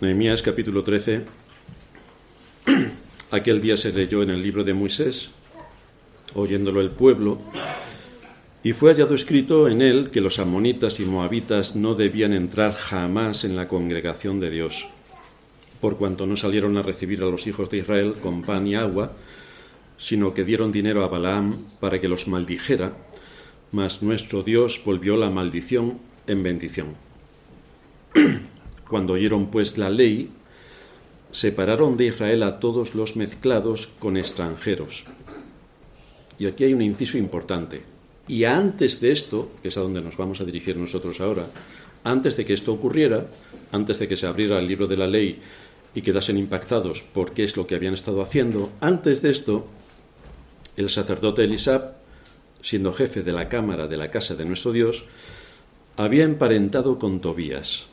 Nehemías capítulo 13. Aquel día se leyó en el libro de Moisés, oyéndolo el pueblo, y fue hallado escrito en él que los amonitas y moabitas no debían entrar jamás en la congregación de Dios, por cuanto no salieron a recibir a los hijos de Israel con pan y agua, sino que dieron dinero a Balaam para que los maldijera, mas nuestro Dios volvió la maldición en bendición. Cuando oyeron pues la ley, separaron de Israel a todos los mezclados con extranjeros. Y aquí hay un inciso importante. Y antes de esto, que es a donde nos vamos a dirigir nosotros ahora, antes de que esto ocurriera, antes de que se abriera el libro de la ley y quedasen impactados por qué es lo que habían estado haciendo, antes de esto, el sacerdote Elisab, siendo jefe de la cámara de la casa de nuestro Dios, había emparentado con Tobías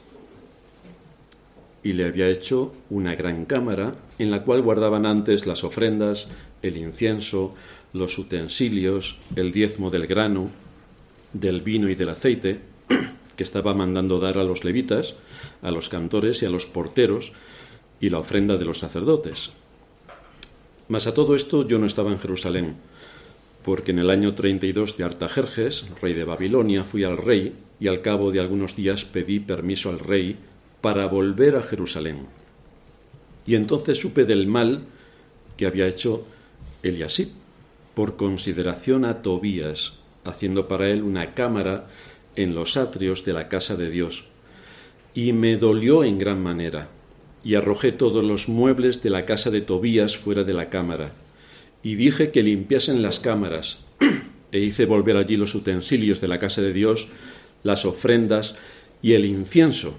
y le había hecho una gran cámara en la cual guardaban antes las ofrendas, el incienso, los utensilios, el diezmo del grano, del vino y del aceite, que estaba mandando dar a los levitas, a los cantores y a los porteros, y la ofrenda de los sacerdotes. Mas a todo esto yo no estaba en Jerusalén, porque en el año 32 de Artajerjes, rey de Babilonia, fui al rey, y al cabo de algunos días pedí permiso al rey para volver a Jerusalén. Y entonces supe del mal que había hecho Eliasib, por consideración a Tobías, haciendo para él una cámara en los atrios de la casa de Dios. Y me dolió en gran manera, y arrojé todos los muebles de la casa de Tobías fuera de la cámara, y dije que limpiasen las cámaras, e hice volver allí los utensilios de la casa de Dios, las ofrendas y el incienso.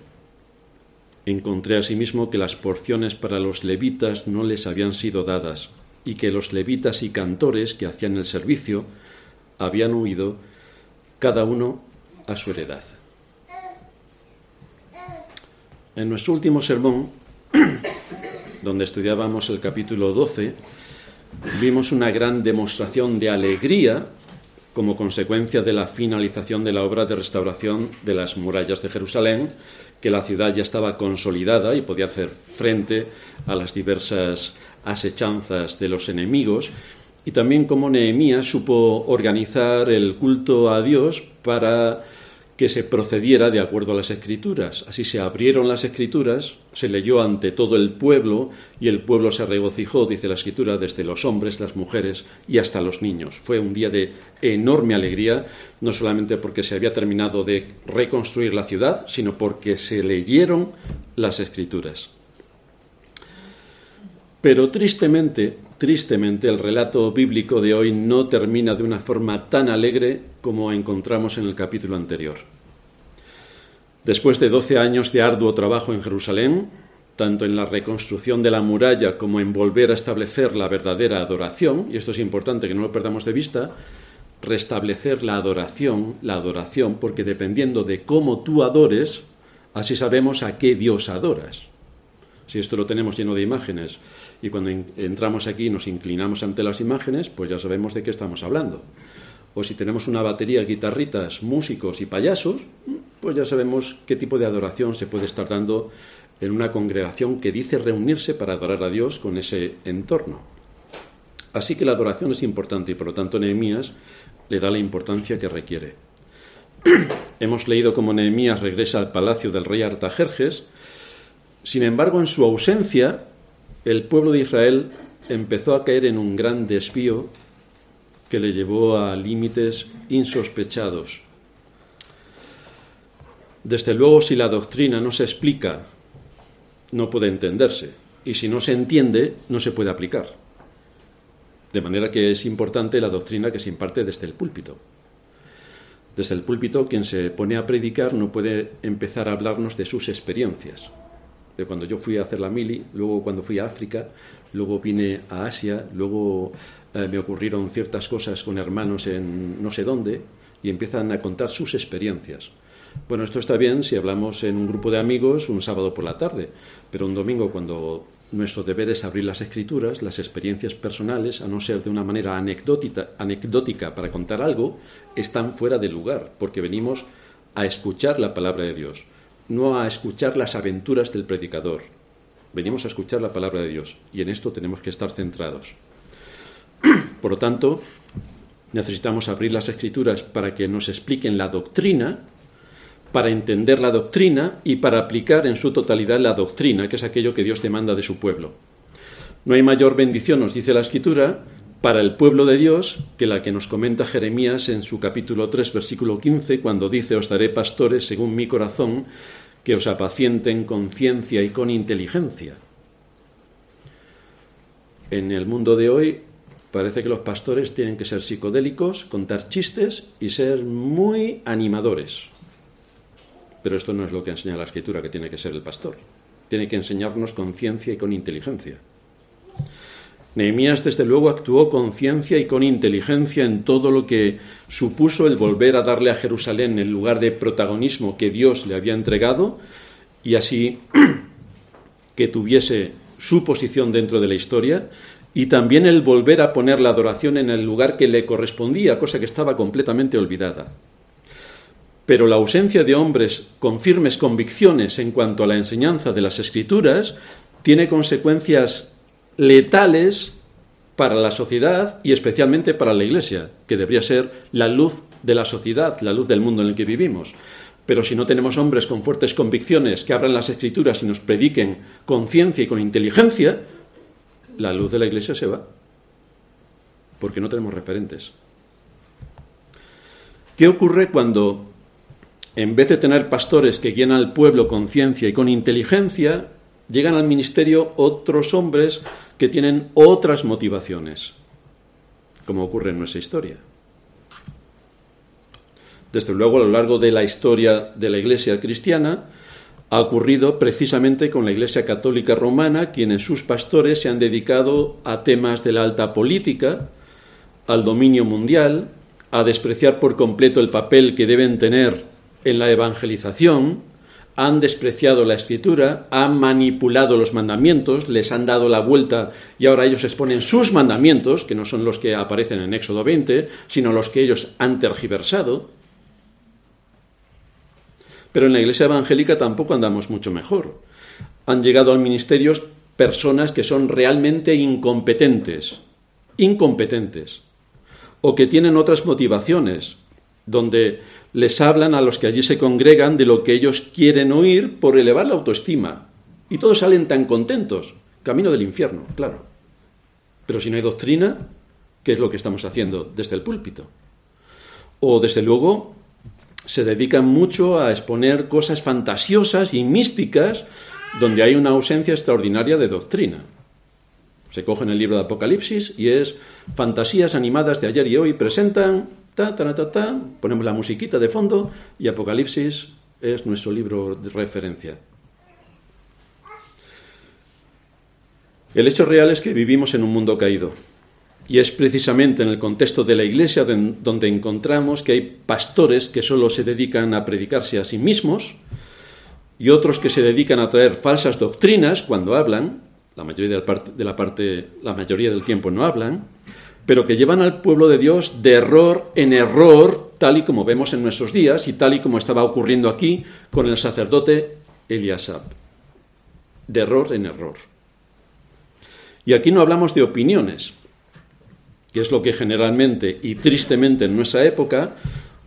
Encontré asimismo que las porciones para los levitas no les habían sido dadas, y que los levitas y cantores que hacían el servicio habían huido cada uno a su heredad. En nuestro último sermón, donde estudiábamos el capítulo 12, vimos una gran demostración de alegría como consecuencia de la finalización de la obra de restauración de las murallas de Jerusalén, que la ciudad ya estaba consolidada y podía hacer frente a las diversas asechanzas de los enemigos. Y también cómo Nehemías supo organizar el culto a Dios para que se procediera de acuerdo a las escrituras. Así se abrieron las escrituras, se leyó ante todo el pueblo y el pueblo se regocijó, dice la escritura, desde los hombres, las mujeres y hasta los niños. Fue un día de enorme alegría, no solamente porque se había terminado de reconstruir la ciudad, sino porque se leyeron las escrituras. Pero tristemente, tristemente, el relato bíblico de hoy no termina de una forma tan alegre como encontramos en el capítulo anterior. Después de doce años de arduo trabajo en Jerusalén, tanto en la reconstrucción de la muralla como en volver a establecer la verdadera adoración, y esto es importante que no lo perdamos de vista, restablecer la adoración, la adoración, porque dependiendo de cómo tú adores, así sabemos a qué Dios adoras. Si esto lo tenemos lleno de imágenes y cuando entramos aquí y nos inclinamos ante las imágenes, pues ya sabemos de qué estamos hablando. O si tenemos una batería, guitarritas, músicos y payasos, pues ya sabemos qué tipo de adoración se puede estar dando en una congregación que dice reunirse para adorar a Dios con ese entorno. Así que la adoración es importante y por lo tanto Nehemías le da la importancia que requiere. Hemos leído cómo Nehemías regresa al palacio del rey Artajerjes sin embargo, en su ausencia, el pueblo de Israel empezó a caer en un gran desvío que le llevó a límites insospechados. Desde luego, si la doctrina no se explica, no puede entenderse. Y si no se entiende, no se puede aplicar. De manera que es importante la doctrina que se imparte desde el púlpito. Desde el púlpito, quien se pone a predicar no puede empezar a hablarnos de sus experiencias de cuando yo fui a hacer la mili, luego cuando fui a África, luego vine a Asia, luego eh, me ocurrieron ciertas cosas con hermanos en no sé dónde, y empiezan a contar sus experiencias. Bueno, esto está bien si hablamos en un grupo de amigos un sábado por la tarde, pero un domingo cuando nuestro deber es abrir las escrituras, las experiencias personales, a no ser de una manera anecdótica, anecdótica para contar algo, están fuera de lugar, porque venimos a escuchar la palabra de Dios no a escuchar las aventuras del predicador. Venimos a escuchar la palabra de Dios y en esto tenemos que estar centrados. Por lo tanto, necesitamos abrir las escrituras para que nos expliquen la doctrina, para entender la doctrina y para aplicar en su totalidad la doctrina, que es aquello que Dios demanda de su pueblo. No hay mayor bendición, nos dice la escritura, para el pueblo de Dios que la que nos comenta Jeremías en su capítulo 3, versículo 15, cuando dice, os daré pastores según mi corazón, que os apacienten con ciencia y con inteligencia. En el mundo de hoy parece que los pastores tienen que ser psicodélicos, contar chistes y ser muy animadores. Pero esto no es lo que enseña la escritura que tiene que ser el pastor. Tiene que enseñarnos con ciencia y con inteligencia. Nehemías, desde luego, actuó con ciencia y con inteligencia en todo lo que supuso el volver a darle a Jerusalén el lugar de protagonismo que Dios le había entregado y así que tuviese su posición dentro de la historia y también el volver a poner la adoración en el lugar que le correspondía, cosa que estaba completamente olvidada. Pero la ausencia de hombres con firmes convicciones en cuanto a la enseñanza de las escrituras tiene consecuencias letales para la sociedad y especialmente para la Iglesia, que debería ser la luz de la sociedad, la luz del mundo en el que vivimos. Pero si no tenemos hombres con fuertes convicciones que abran las escrituras y nos prediquen con ciencia y con inteligencia, la luz de la Iglesia se va, porque no tenemos referentes. ¿Qué ocurre cuando, en vez de tener pastores que guían al pueblo con ciencia y con inteligencia, llegan al ministerio otros hombres que tienen otras motivaciones, como ocurre en nuestra historia. Desde luego, a lo largo de la historia de la Iglesia cristiana, ha ocurrido precisamente con la Iglesia Católica Romana, quienes sus pastores se han dedicado a temas de la alta política, al dominio mundial, a despreciar por completo el papel que deben tener en la evangelización, han despreciado la escritura, han manipulado los mandamientos, les han dado la vuelta y ahora ellos exponen sus mandamientos, que no son los que aparecen en Éxodo 20, sino los que ellos han tergiversado. Pero en la iglesia evangélica tampoco andamos mucho mejor. Han llegado al ministerio personas que son realmente incompetentes, incompetentes, o que tienen otras motivaciones, donde les hablan a los que allí se congregan de lo que ellos quieren oír por elevar la autoestima. Y todos salen tan contentos. Camino del infierno, claro. Pero si no hay doctrina, ¿qué es lo que estamos haciendo desde el púlpito? O desde luego se dedican mucho a exponer cosas fantasiosas y místicas donde hay una ausencia extraordinaria de doctrina. Se coge en el libro de Apocalipsis y es fantasías animadas de ayer y hoy presentan ponemos la musiquita de fondo y Apocalipsis es nuestro libro de referencia. El hecho real es que vivimos en un mundo caído. Y es precisamente en el contexto de la iglesia donde encontramos que hay pastores que solo se dedican a predicarse a sí mismos y otros que se dedican a traer falsas doctrinas cuando hablan, la mayoría de la parte, la mayoría del tiempo no hablan, pero que llevan al pueblo de Dios de error en error, tal y como vemos en nuestros días y tal y como estaba ocurriendo aquí con el sacerdote Eliasab. De error en error. Y aquí no hablamos de opiniones, que es lo que generalmente y tristemente en nuestra época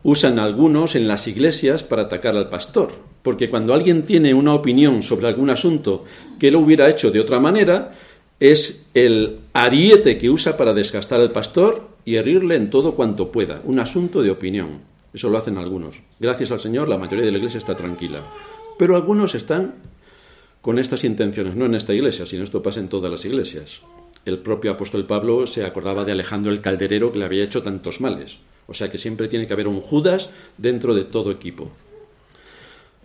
usan algunos en las iglesias para atacar al pastor. Porque cuando alguien tiene una opinión sobre algún asunto que lo hubiera hecho de otra manera, es el ariete que usa para desgastar al pastor y herirle en todo cuanto pueda. Un asunto de opinión. Eso lo hacen algunos. Gracias al Señor, la mayoría de la iglesia está tranquila. Pero algunos están con estas intenciones, no en esta iglesia, sino esto pasa en todas las iglesias. El propio apóstol Pablo se acordaba de Alejandro el Calderero que le había hecho tantos males. O sea que siempre tiene que haber un Judas dentro de todo equipo.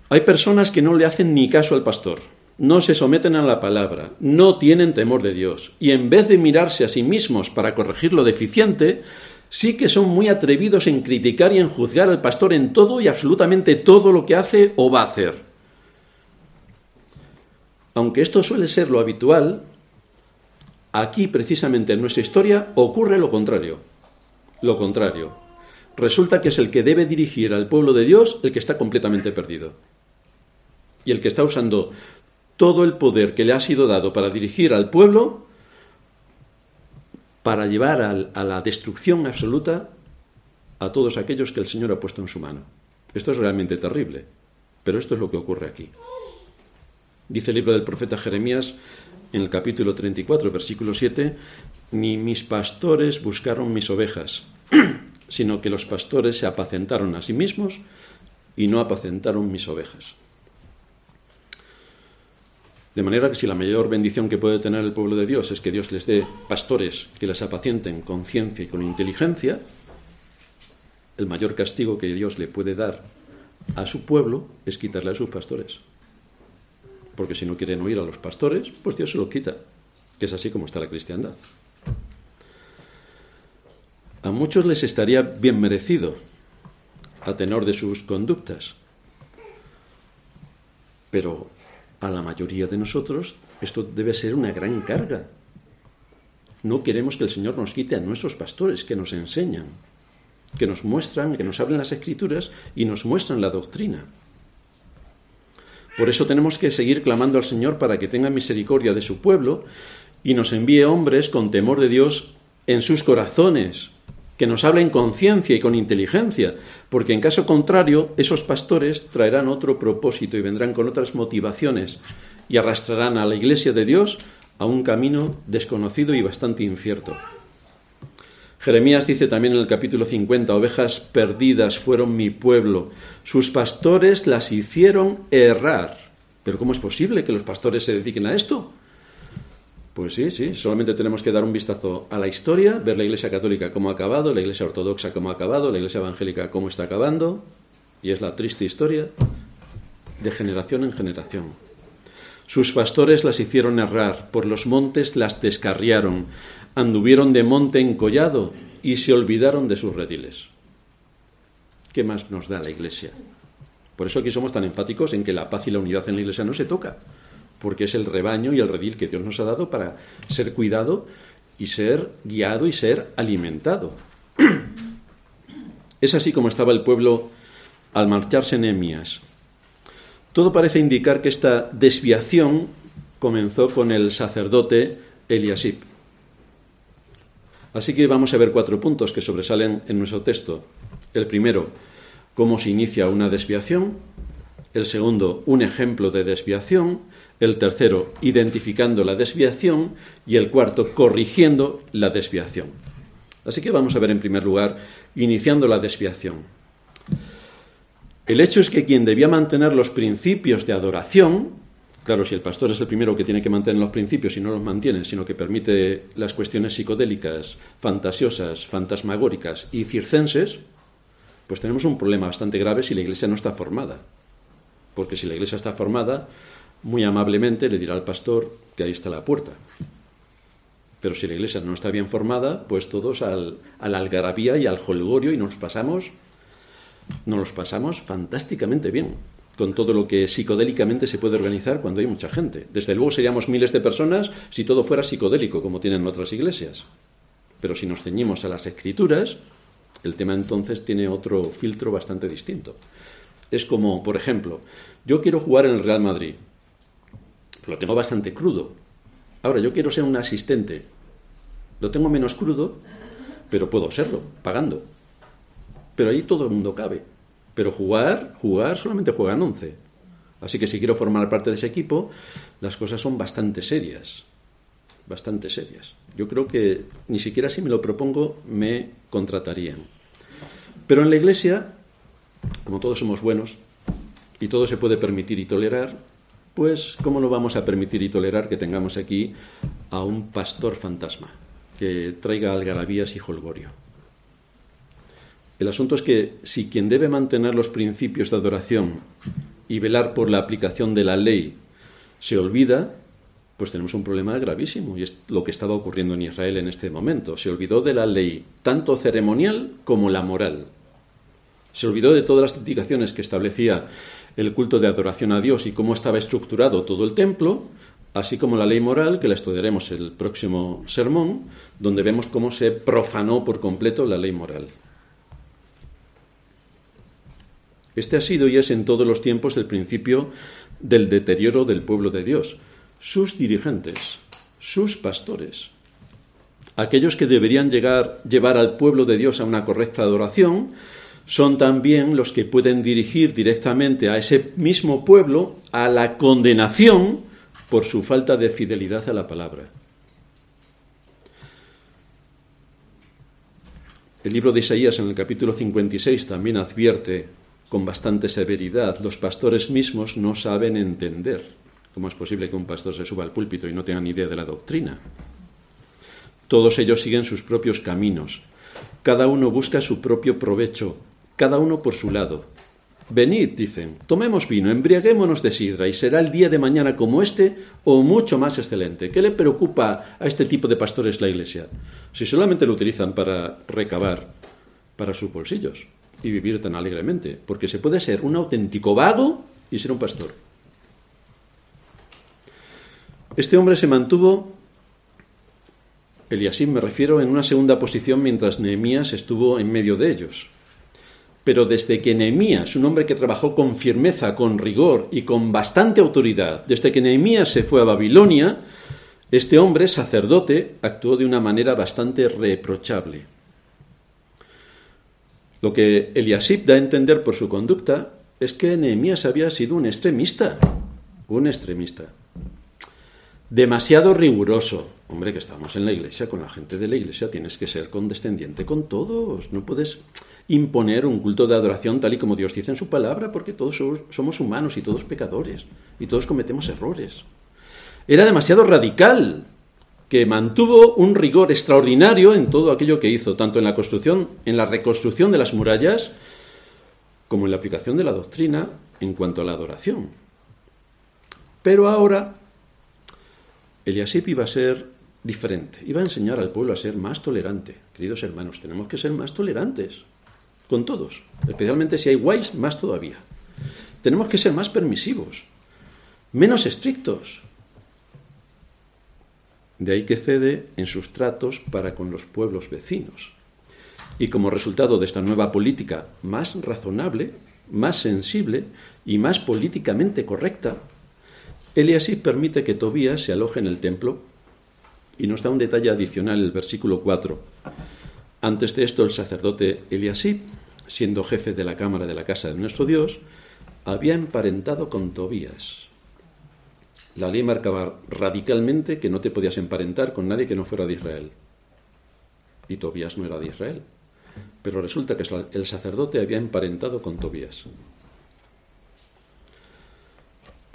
Hay personas que no le hacen ni caso al pastor no se someten a la palabra, no tienen temor de Dios, y en vez de mirarse a sí mismos para corregir lo deficiente, sí que son muy atrevidos en criticar y en juzgar al pastor en todo y absolutamente todo lo que hace o va a hacer. Aunque esto suele ser lo habitual, aquí precisamente en nuestra historia ocurre lo contrario. Lo contrario. Resulta que es el que debe dirigir al pueblo de Dios el que está completamente perdido. y el que está usando todo el poder que le ha sido dado para dirigir al pueblo para llevar a la destrucción absoluta a todos aquellos que el Señor ha puesto en su mano. Esto es realmente terrible, pero esto es lo que ocurre aquí. Dice el libro del profeta Jeremías en el capítulo 34, versículo 7, ni mis pastores buscaron mis ovejas, sino que los pastores se apacentaron a sí mismos y no apacentaron mis ovejas. De manera que si la mayor bendición que puede tener el pueblo de Dios es que Dios les dé pastores que les apacienten con ciencia y con inteligencia, el mayor castigo que Dios le puede dar a su pueblo es quitarle a sus pastores. Porque si no quieren oír a los pastores, pues Dios se lo quita, que es así como está la cristiandad. A muchos les estaría bien merecido a tenor de sus conductas, pero a la mayoría de nosotros esto debe ser una gran carga. No queremos que el Señor nos quite a nuestros pastores que nos enseñan, que nos muestran, que nos hablen las escrituras y nos muestran la doctrina. Por eso tenemos que seguir clamando al Señor para que tenga misericordia de su pueblo y nos envíe hombres con temor de Dios en sus corazones, que nos hablen con ciencia y con inteligencia, porque en caso contrario esos pastores traerán otro propósito y vendrán con otras motivaciones y arrastrarán a la iglesia de Dios a un camino desconocido y bastante incierto. Jeremías dice también en el capítulo 50, ovejas perdidas fueron mi pueblo, sus pastores las hicieron errar. Pero ¿cómo es posible que los pastores se dediquen a esto? Pues sí, sí, solamente tenemos que dar un vistazo a la historia, ver la Iglesia Católica cómo ha acabado, la Iglesia Ortodoxa cómo ha acabado, la Iglesia Evangélica cómo está acabando, y es la triste historia de generación en generación. Sus pastores las hicieron errar, por los montes las descarriaron, anduvieron de monte encollado y se olvidaron de sus rediles. ¿Qué más nos da la Iglesia? Por eso aquí somos tan enfáticos en que la paz y la unidad en la Iglesia no se toca, porque es el rebaño y el redil que Dios nos ha dado para ser cuidado y ser guiado y ser alimentado. Es así como estaba el pueblo al marcharse Nehemías. Todo parece indicar que esta desviación comenzó con el sacerdote Eliasib. Así que vamos a ver cuatro puntos que sobresalen en nuestro texto. El primero, cómo se inicia una desviación. El segundo, un ejemplo de desviación. El tercero, identificando la desviación. Y el cuarto, corrigiendo la desviación. Así que vamos a ver en primer lugar, iniciando la desviación. El hecho es que quien debía mantener los principios de adoración, Claro, si el pastor es el primero que tiene que mantener los principios y no los mantiene, sino que permite las cuestiones psicodélicas, fantasiosas, fantasmagóricas y circenses, pues tenemos un problema bastante grave si la iglesia no está formada. Porque si la iglesia está formada, muy amablemente le dirá al pastor que ahí está la puerta. Pero si la iglesia no está bien formada, pues todos al, a algarabía y al holgorio y nos pasamos, nos los pasamos fantásticamente bien con todo lo que psicodélicamente se puede organizar cuando hay mucha gente. Desde luego seríamos miles de personas si todo fuera psicodélico, como tienen otras iglesias. Pero si nos ceñimos a las escrituras, el tema entonces tiene otro filtro bastante distinto. Es como, por ejemplo, yo quiero jugar en el Real Madrid. Lo tengo bastante crudo. Ahora, yo quiero ser un asistente. Lo tengo menos crudo, pero puedo serlo, pagando. Pero ahí todo el mundo cabe. Pero jugar, jugar solamente juegan 11. Así que si quiero formar parte de ese equipo, las cosas son bastante serias. Bastante serias. Yo creo que ni siquiera si me lo propongo me contratarían. Pero en la iglesia, como todos somos buenos y todo se puede permitir y tolerar, pues ¿cómo no vamos a permitir y tolerar que tengamos aquí a un pastor fantasma que traiga algarabías y holgorio? El asunto es que si quien debe mantener los principios de adoración y velar por la aplicación de la ley se olvida, pues tenemos un problema gravísimo y es lo que estaba ocurriendo en Israel en este momento. Se olvidó de la ley, tanto ceremonial como la moral. Se olvidó de todas las indicaciones que establecía el culto de adoración a Dios y cómo estaba estructurado todo el templo, así como la ley moral, que la estudiaremos el próximo sermón, donde vemos cómo se profanó por completo la ley moral. Este ha sido y es en todos los tiempos el principio del deterioro del pueblo de Dios, sus dirigentes, sus pastores, aquellos que deberían llegar, llevar al pueblo de Dios a una correcta adoración, son también los que pueden dirigir directamente a ese mismo pueblo a la condenación por su falta de fidelidad a la palabra. El libro de Isaías en el capítulo 56 también advierte con bastante severidad, los pastores mismos no saben entender. ¿Cómo es posible que un pastor se suba al púlpito y no tenga ni idea de la doctrina? Todos ellos siguen sus propios caminos. Cada uno busca su propio provecho, cada uno por su lado. Venid, dicen, tomemos vino, embriaguémonos de sidra, y será el día de mañana como este o mucho más excelente. ¿Qué le preocupa a este tipo de pastores la Iglesia? Si solamente lo utilizan para recabar para sus bolsillos y vivir tan alegremente, porque se puede ser un auténtico vago y ser un pastor. Este hombre se mantuvo, Eliasib me refiero, en una segunda posición mientras Nehemías estuvo en medio de ellos. Pero desde que Nehemías, un hombre que trabajó con firmeza, con rigor y con bastante autoridad, desde que Nehemías se fue a Babilonia, este hombre, sacerdote, actuó de una manera bastante reprochable. Lo que Eliasib da a entender por su conducta es que Nehemías había sido un extremista, un extremista. Demasiado riguroso. Hombre, que estamos en la iglesia, con la gente de la iglesia tienes que ser condescendiente con todos. No puedes imponer un culto de adoración tal y como Dios dice en su palabra, porque todos somos humanos y todos pecadores y todos cometemos errores. Era demasiado radical que mantuvo un rigor extraordinario en todo aquello que hizo, tanto en la construcción, en la reconstrucción de las murallas, como en la aplicación de la doctrina en cuanto a la adoración. Pero ahora Eliasip iba a ser diferente, iba a enseñar al pueblo a ser más tolerante. Queridos hermanos, tenemos que ser más tolerantes con todos, especialmente si hay guays, más todavía. Tenemos que ser más permisivos, menos estrictos, de ahí que cede en sus tratos para con los pueblos vecinos. Y como resultado de esta nueva política más razonable, más sensible y más políticamente correcta, Eliasib permite que Tobías se aloje en el templo y nos da un detalle adicional el versículo 4. Antes de esto, el sacerdote Eliasib, siendo jefe de la cámara de la casa de nuestro Dios, había emparentado con Tobías, la ley marcaba radicalmente que no te podías emparentar con nadie que no fuera de Israel. Y Tobías no era de Israel. Pero resulta que el sacerdote había emparentado con Tobías.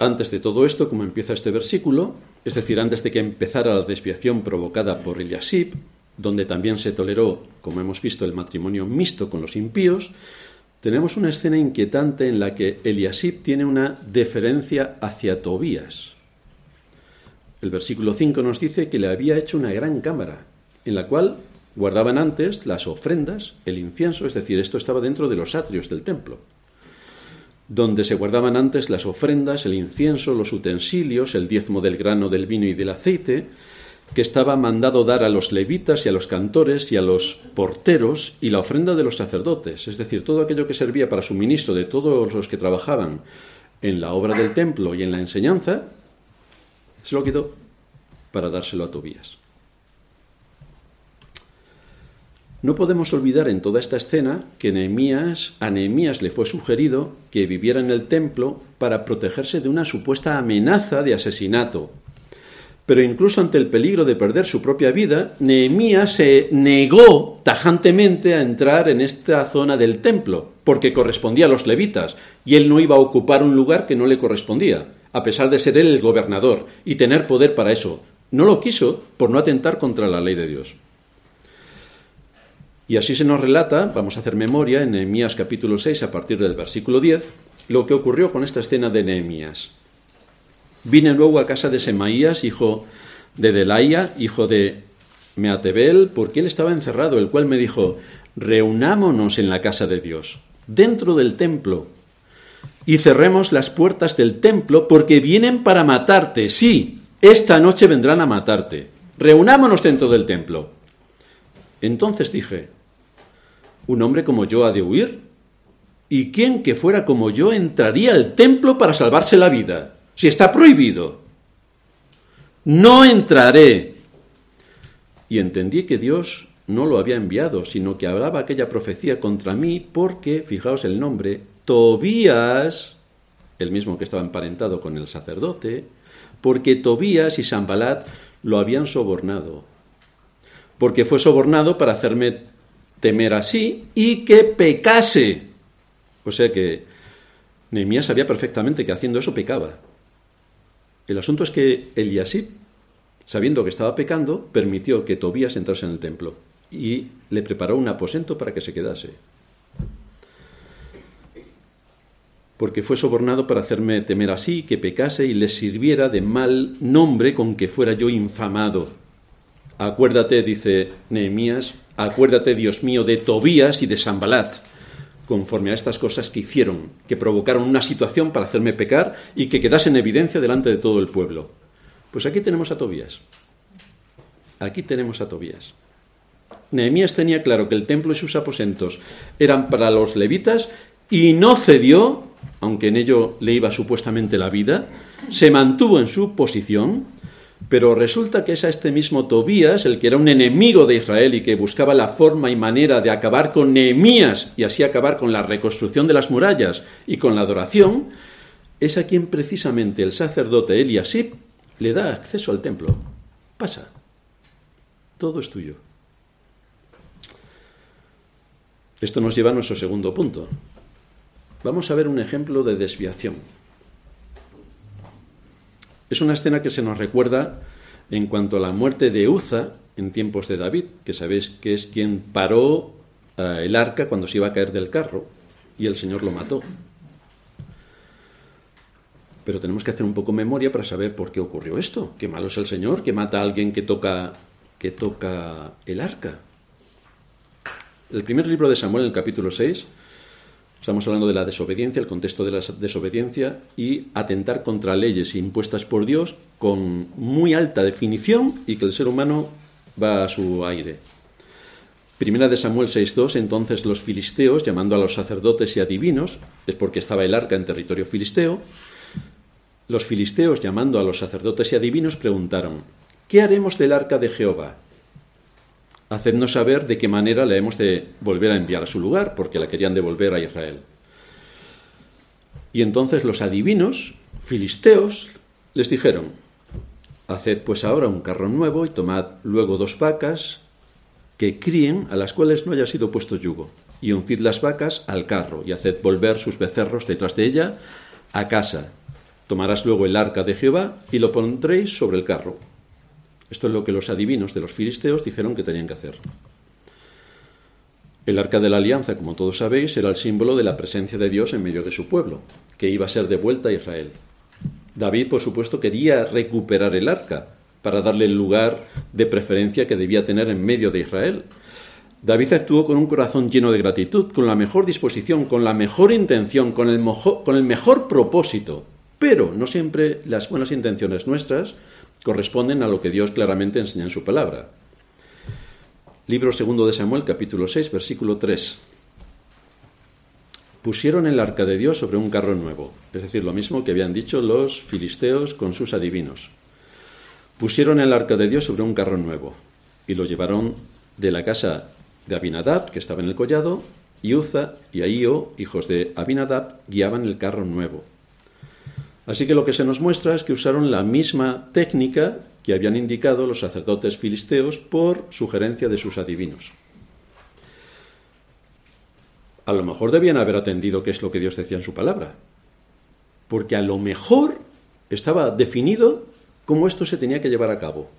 Antes de todo esto, como empieza este versículo, es decir, antes de que empezara la desviación provocada por Eliasib, donde también se toleró, como hemos visto, el matrimonio mixto con los impíos, tenemos una escena inquietante en la que Eliasib tiene una deferencia hacia Tobías. El versículo 5 nos dice que le había hecho una gran cámara, en la cual guardaban antes las ofrendas, el incienso, es decir, esto estaba dentro de los atrios del templo, donde se guardaban antes las ofrendas, el incienso, los utensilios, el diezmo del grano, del vino y del aceite, que estaba mandado dar a los levitas y a los cantores y a los porteros y la ofrenda de los sacerdotes, es decir, todo aquello que servía para suministro de todos los que trabajaban en la obra del templo y en la enseñanza, se lo quitó para dárselo a Tobías. No podemos olvidar en toda esta escena que a Nehemías le fue sugerido que viviera en el templo para protegerse de una supuesta amenaza de asesinato. Pero incluso ante el peligro de perder su propia vida, Nehemías se negó tajantemente a entrar en esta zona del templo, porque correspondía a los levitas, y él no iba a ocupar un lugar que no le correspondía a pesar de ser él el gobernador y tener poder para eso. No lo quiso por no atentar contra la ley de Dios. Y así se nos relata, vamos a hacer memoria, en Nehemías capítulo 6, a partir del versículo 10, lo que ocurrió con esta escena de Nehemías. Vine luego a casa de Semaías, hijo de Delaía, hijo de Meatebel, porque él estaba encerrado, el cual me dijo, reunámonos en la casa de Dios, dentro del templo, y cerremos las puertas del templo porque vienen para matarte. Sí, esta noche vendrán a matarte. Reunámonos dentro del templo. Entonces dije, ¿un hombre como yo ha de huir? ¿Y quién que fuera como yo entraría al templo para salvarse la vida? Si está prohibido. No entraré. Y entendí que Dios no lo había enviado, sino que hablaba aquella profecía contra mí porque, fijaos el nombre, Tobías, el mismo que estaba emparentado con el sacerdote, porque Tobías y Sambalat lo habían sobornado, porque fue sobornado para hacerme temer así y que pecase. O sea que Nehemías sabía perfectamente que haciendo eso pecaba. El asunto es que Eliasib, sabiendo que estaba pecando, permitió que Tobías entrase en el templo y le preparó un aposento para que se quedase. Porque fue sobornado para hacerme temer así, que pecase y le sirviera de mal nombre con que fuera yo infamado. Acuérdate, dice Nehemías, acuérdate, Dios mío, de Tobías y de Sambalat, conforme a estas cosas que hicieron, que provocaron una situación para hacerme pecar y que quedase en evidencia delante de todo el pueblo. Pues aquí tenemos a Tobías. Aquí tenemos a Tobías. Nehemías tenía claro que el templo y sus aposentos eran para los levitas y no cedió, aunque en ello le iba supuestamente la vida, se mantuvo en su posición, pero resulta que es a este mismo Tobías, el que era un enemigo de Israel y que buscaba la forma y manera de acabar con Nehemías y así acabar con la reconstrucción de las murallas y con la adoración, es a quien precisamente el sacerdote Eliasib le da acceso al templo. Pasa. Todo es tuyo. Esto nos lleva a nuestro segundo punto. Vamos a ver un ejemplo de desviación. Es una escena que se nos recuerda en cuanto a la muerte de Uza en tiempos de David, que sabéis que es quien paró eh, el arca cuando se iba a caer del carro y el Señor lo mató. Pero tenemos que hacer un poco memoria para saber por qué ocurrió esto. Qué malo es el Señor que mata a alguien que toca, que toca el arca. El primer libro de Samuel, en el capítulo 6, estamos hablando de la desobediencia, el contexto de la desobediencia y atentar contra leyes impuestas por Dios con muy alta definición y que el ser humano va a su aire. Primera de Samuel 6.2, entonces los filisteos, llamando a los sacerdotes y adivinos, es porque estaba el arca en territorio filisteo, los filisteos, llamando a los sacerdotes y adivinos, preguntaron, ¿qué haremos del arca de Jehová? Hacednos saber de qué manera la hemos de volver a enviar a su lugar, porque la querían devolver a Israel. Y entonces los adivinos, filisteos, les dijeron, haced pues ahora un carro nuevo y tomad luego dos vacas que críen a las cuales no haya sido puesto yugo, y uncid las vacas al carro, y haced volver sus becerros detrás de ella a casa. Tomarás luego el arca de Jehová y lo pondréis sobre el carro esto es lo que los adivinos de los filisteos dijeron que tenían que hacer. El arca de la alianza, como todos sabéis, era el símbolo de la presencia de Dios en medio de su pueblo, que iba a ser devuelta a Israel. David, por supuesto, quería recuperar el arca para darle el lugar de preferencia que debía tener en medio de Israel. David actuó con un corazón lleno de gratitud, con la mejor disposición, con la mejor intención, con el, con el mejor propósito. Pero no siempre las buenas intenciones nuestras corresponden a lo que Dios claramente enseña en su palabra. Libro segundo de Samuel, capítulo 6, versículo 3. Pusieron el arca de Dios sobre un carro nuevo, es decir, lo mismo que habían dicho los filisteos con sus adivinos. Pusieron el arca de Dios sobre un carro nuevo y lo llevaron de la casa de Abinadab, que estaba en el collado, y Uza y Ahío, hijos de Abinadab, guiaban el carro nuevo. Así que lo que se nos muestra es que usaron la misma técnica que habían indicado los sacerdotes filisteos por sugerencia de sus adivinos. A lo mejor debían haber atendido qué es lo que Dios decía en su palabra, porque a lo mejor estaba definido cómo esto se tenía que llevar a cabo.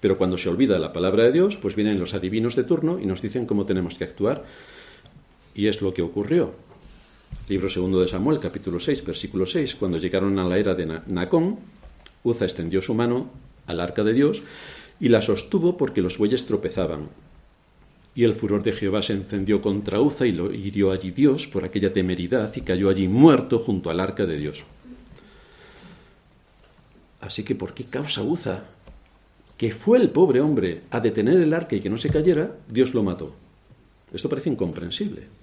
Pero cuando se olvida la palabra de Dios, pues vienen los adivinos de turno y nos dicen cómo tenemos que actuar. Y es lo que ocurrió. Libro segundo de Samuel, capítulo 6, versículo 6. Cuando llegaron a la era de Nacón, Uza extendió su mano al arca de Dios y la sostuvo porque los bueyes tropezaban. Y el furor de Jehová se encendió contra Uza y lo hirió allí Dios por aquella temeridad y cayó allí muerto junto al arca de Dios. Así que, ¿por qué causa Uza? Que fue el pobre hombre a detener el arca y que no se cayera, Dios lo mató. Esto parece incomprensible.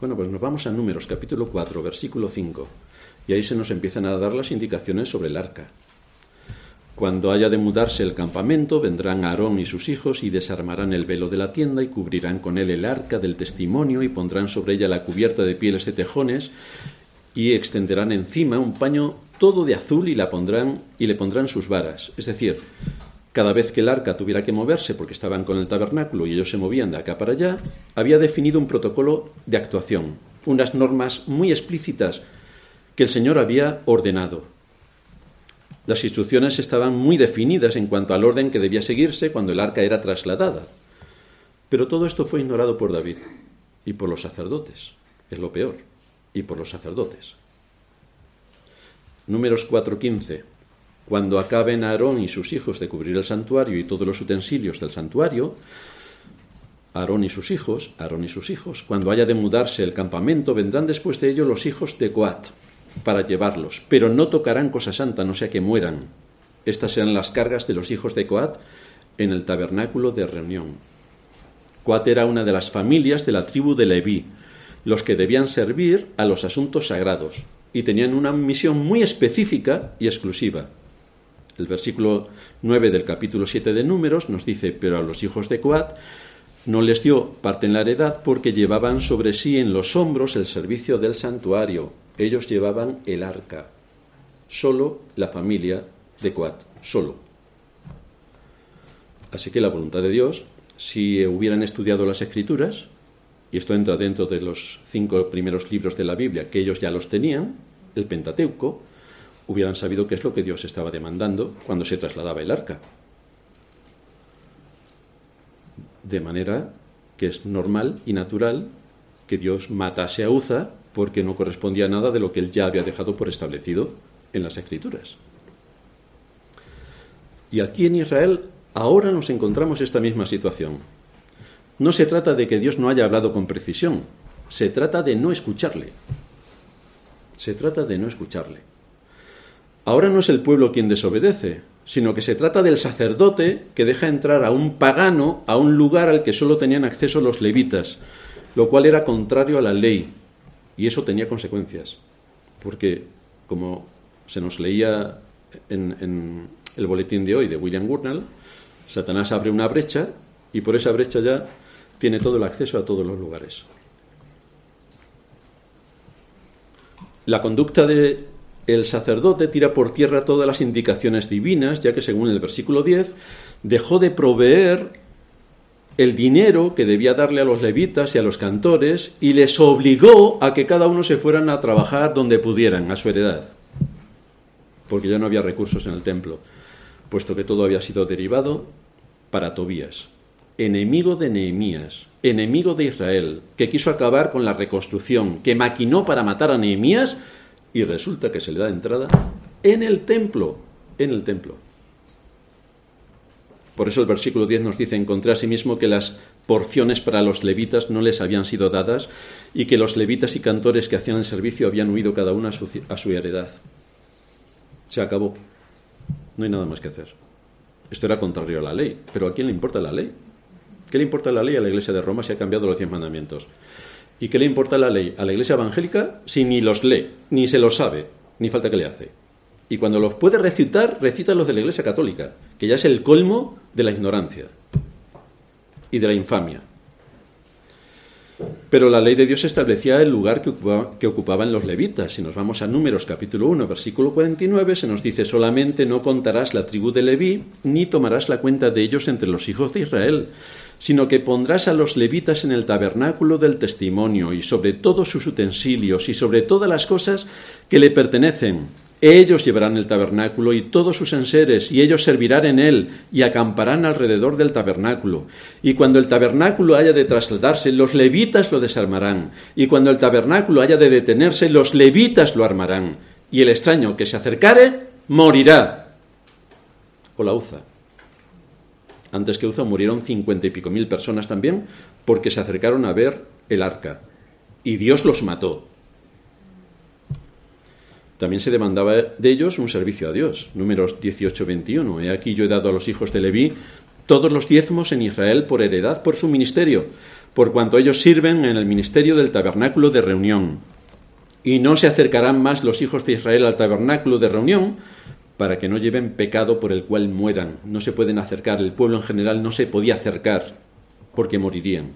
Bueno, pues nos vamos a Números capítulo 4, versículo 5, y ahí se nos empiezan a dar las indicaciones sobre el arca. Cuando haya de mudarse el campamento, vendrán Aarón y sus hijos y desarmarán el velo de la tienda y cubrirán con él el arca del testimonio y pondrán sobre ella la cubierta de pieles de tejones y extenderán encima un paño todo de azul y la pondrán y le pondrán sus varas. Es decir, cada vez que el arca tuviera que moverse porque estaban con el tabernáculo y ellos se movían de acá para allá, había definido un protocolo de actuación, unas normas muy explícitas que el Señor había ordenado. Las instrucciones estaban muy definidas en cuanto al orden que debía seguirse cuando el arca era trasladada. Pero todo esto fue ignorado por David y por los sacerdotes, es lo peor, y por los sacerdotes. Números 4:15 cuando acaben Aarón y sus hijos de cubrir el santuario y todos los utensilios del santuario, Aarón y sus hijos, Aarón y sus hijos, cuando haya de mudarse el campamento, vendrán después de ello los hijos de Coat para llevarlos, pero no tocarán cosa santa, no sea que mueran. Estas serán las cargas de los hijos de Coat en el tabernáculo de reunión. Coat era una de las familias de la tribu de Leví, los que debían servir a los asuntos sagrados, y tenían una misión muy específica y exclusiva. El versículo 9 del capítulo 7 de Números nos dice, pero a los hijos de Coat no les dio parte en la heredad porque llevaban sobre sí en los hombros el servicio del santuario. Ellos llevaban el arca. Solo la familia de Coat, solo. Así que la voluntad de Dios, si hubieran estudiado las escrituras, y esto entra dentro de los cinco primeros libros de la Biblia, que ellos ya los tenían, el Pentateuco, hubieran sabido qué es lo que Dios estaba demandando cuando se trasladaba el arca. De manera que es normal y natural que Dios matase a Uza porque no correspondía a nada de lo que él ya había dejado por establecido en las Escrituras. Y aquí en Israel ahora nos encontramos esta misma situación. No se trata de que Dios no haya hablado con precisión, se trata de no escucharle. Se trata de no escucharle. Ahora no es el pueblo quien desobedece, sino que se trata del sacerdote que deja entrar a un pagano a un lugar al que solo tenían acceso los levitas, lo cual era contrario a la ley, y eso tenía consecuencias, porque como se nos leía en, el boletín de hoy de William Gurnall, Satanás abre una brecha y por esa brecha ya tiene todo el acceso a todos los lugares. La conducta de el sacerdote tira por tierra todas las indicaciones divinas, ya que según el versículo 10, dejó de proveer el dinero que debía darle a los levitas y a los cantores y les obligó a que cada uno se fueran a trabajar donde pudieran, a su heredad, porque ya no había recursos en el templo, puesto que todo había sido derivado para Tobías, enemigo de Nehemías, enemigo de Israel, que quiso acabar con la reconstrucción, que maquinó para matar a Nehemías y resulta que se le da entrada en el templo, en el templo. Por eso el versículo 10 nos dice, encontré mismo que las porciones para los levitas no les habían sido dadas y que los levitas y cantores que hacían el servicio habían huido cada uno a su, a su heredad. Se acabó. No hay nada más que hacer. Esto era contrario a la ley. Pero ¿a quién le importa la ley? ¿Qué le importa la ley a la iglesia de Roma si ha cambiado los diez mandamientos? ¿Y qué le importa la ley a la iglesia evangélica si ni los lee, ni se los sabe, ni falta que le hace? Y cuando los puede recitar, recita los de la iglesia católica, que ya es el colmo de la ignorancia y de la infamia. Pero la ley de Dios establecía el lugar que, ocupaban los levitas. Si nos vamos a Números capítulo 1, versículo 49, se nos dice solamente no contarás la tribu de Leví, ni tomarás la cuenta de ellos entre los hijos de Israel, sino que pondrás a los levitas en el tabernáculo del testimonio y sobre todos sus utensilios y sobre todas las cosas que le pertenecen. Ellos llevarán el tabernáculo y todos sus enseres, y ellos servirán en él, y acamparán alrededor del tabernáculo. Y cuando el tabernáculo haya de trasladarse, los levitas lo desarmarán. Y cuando el tabernáculo haya de detenerse, los levitas lo armarán. Y el extraño que se acercare, morirá. Antes que Uza murieron cincuenta y pico mil personas también porque se acercaron a ver el arca. Y Dios los mató. También se demandaba de ellos un servicio a Dios. Números 18-21. He aquí yo he dado a los hijos de Leví todos los diezmos en Israel por heredad por su ministerio, por cuanto ellos sirven en el ministerio del tabernáculo de reunión. Y no se acercarán más los hijos de Israel al tabernáculo de reunión para que no lleven pecado por el cual mueran. No se pueden acercar, el pueblo en general no se podía acercar porque morirían.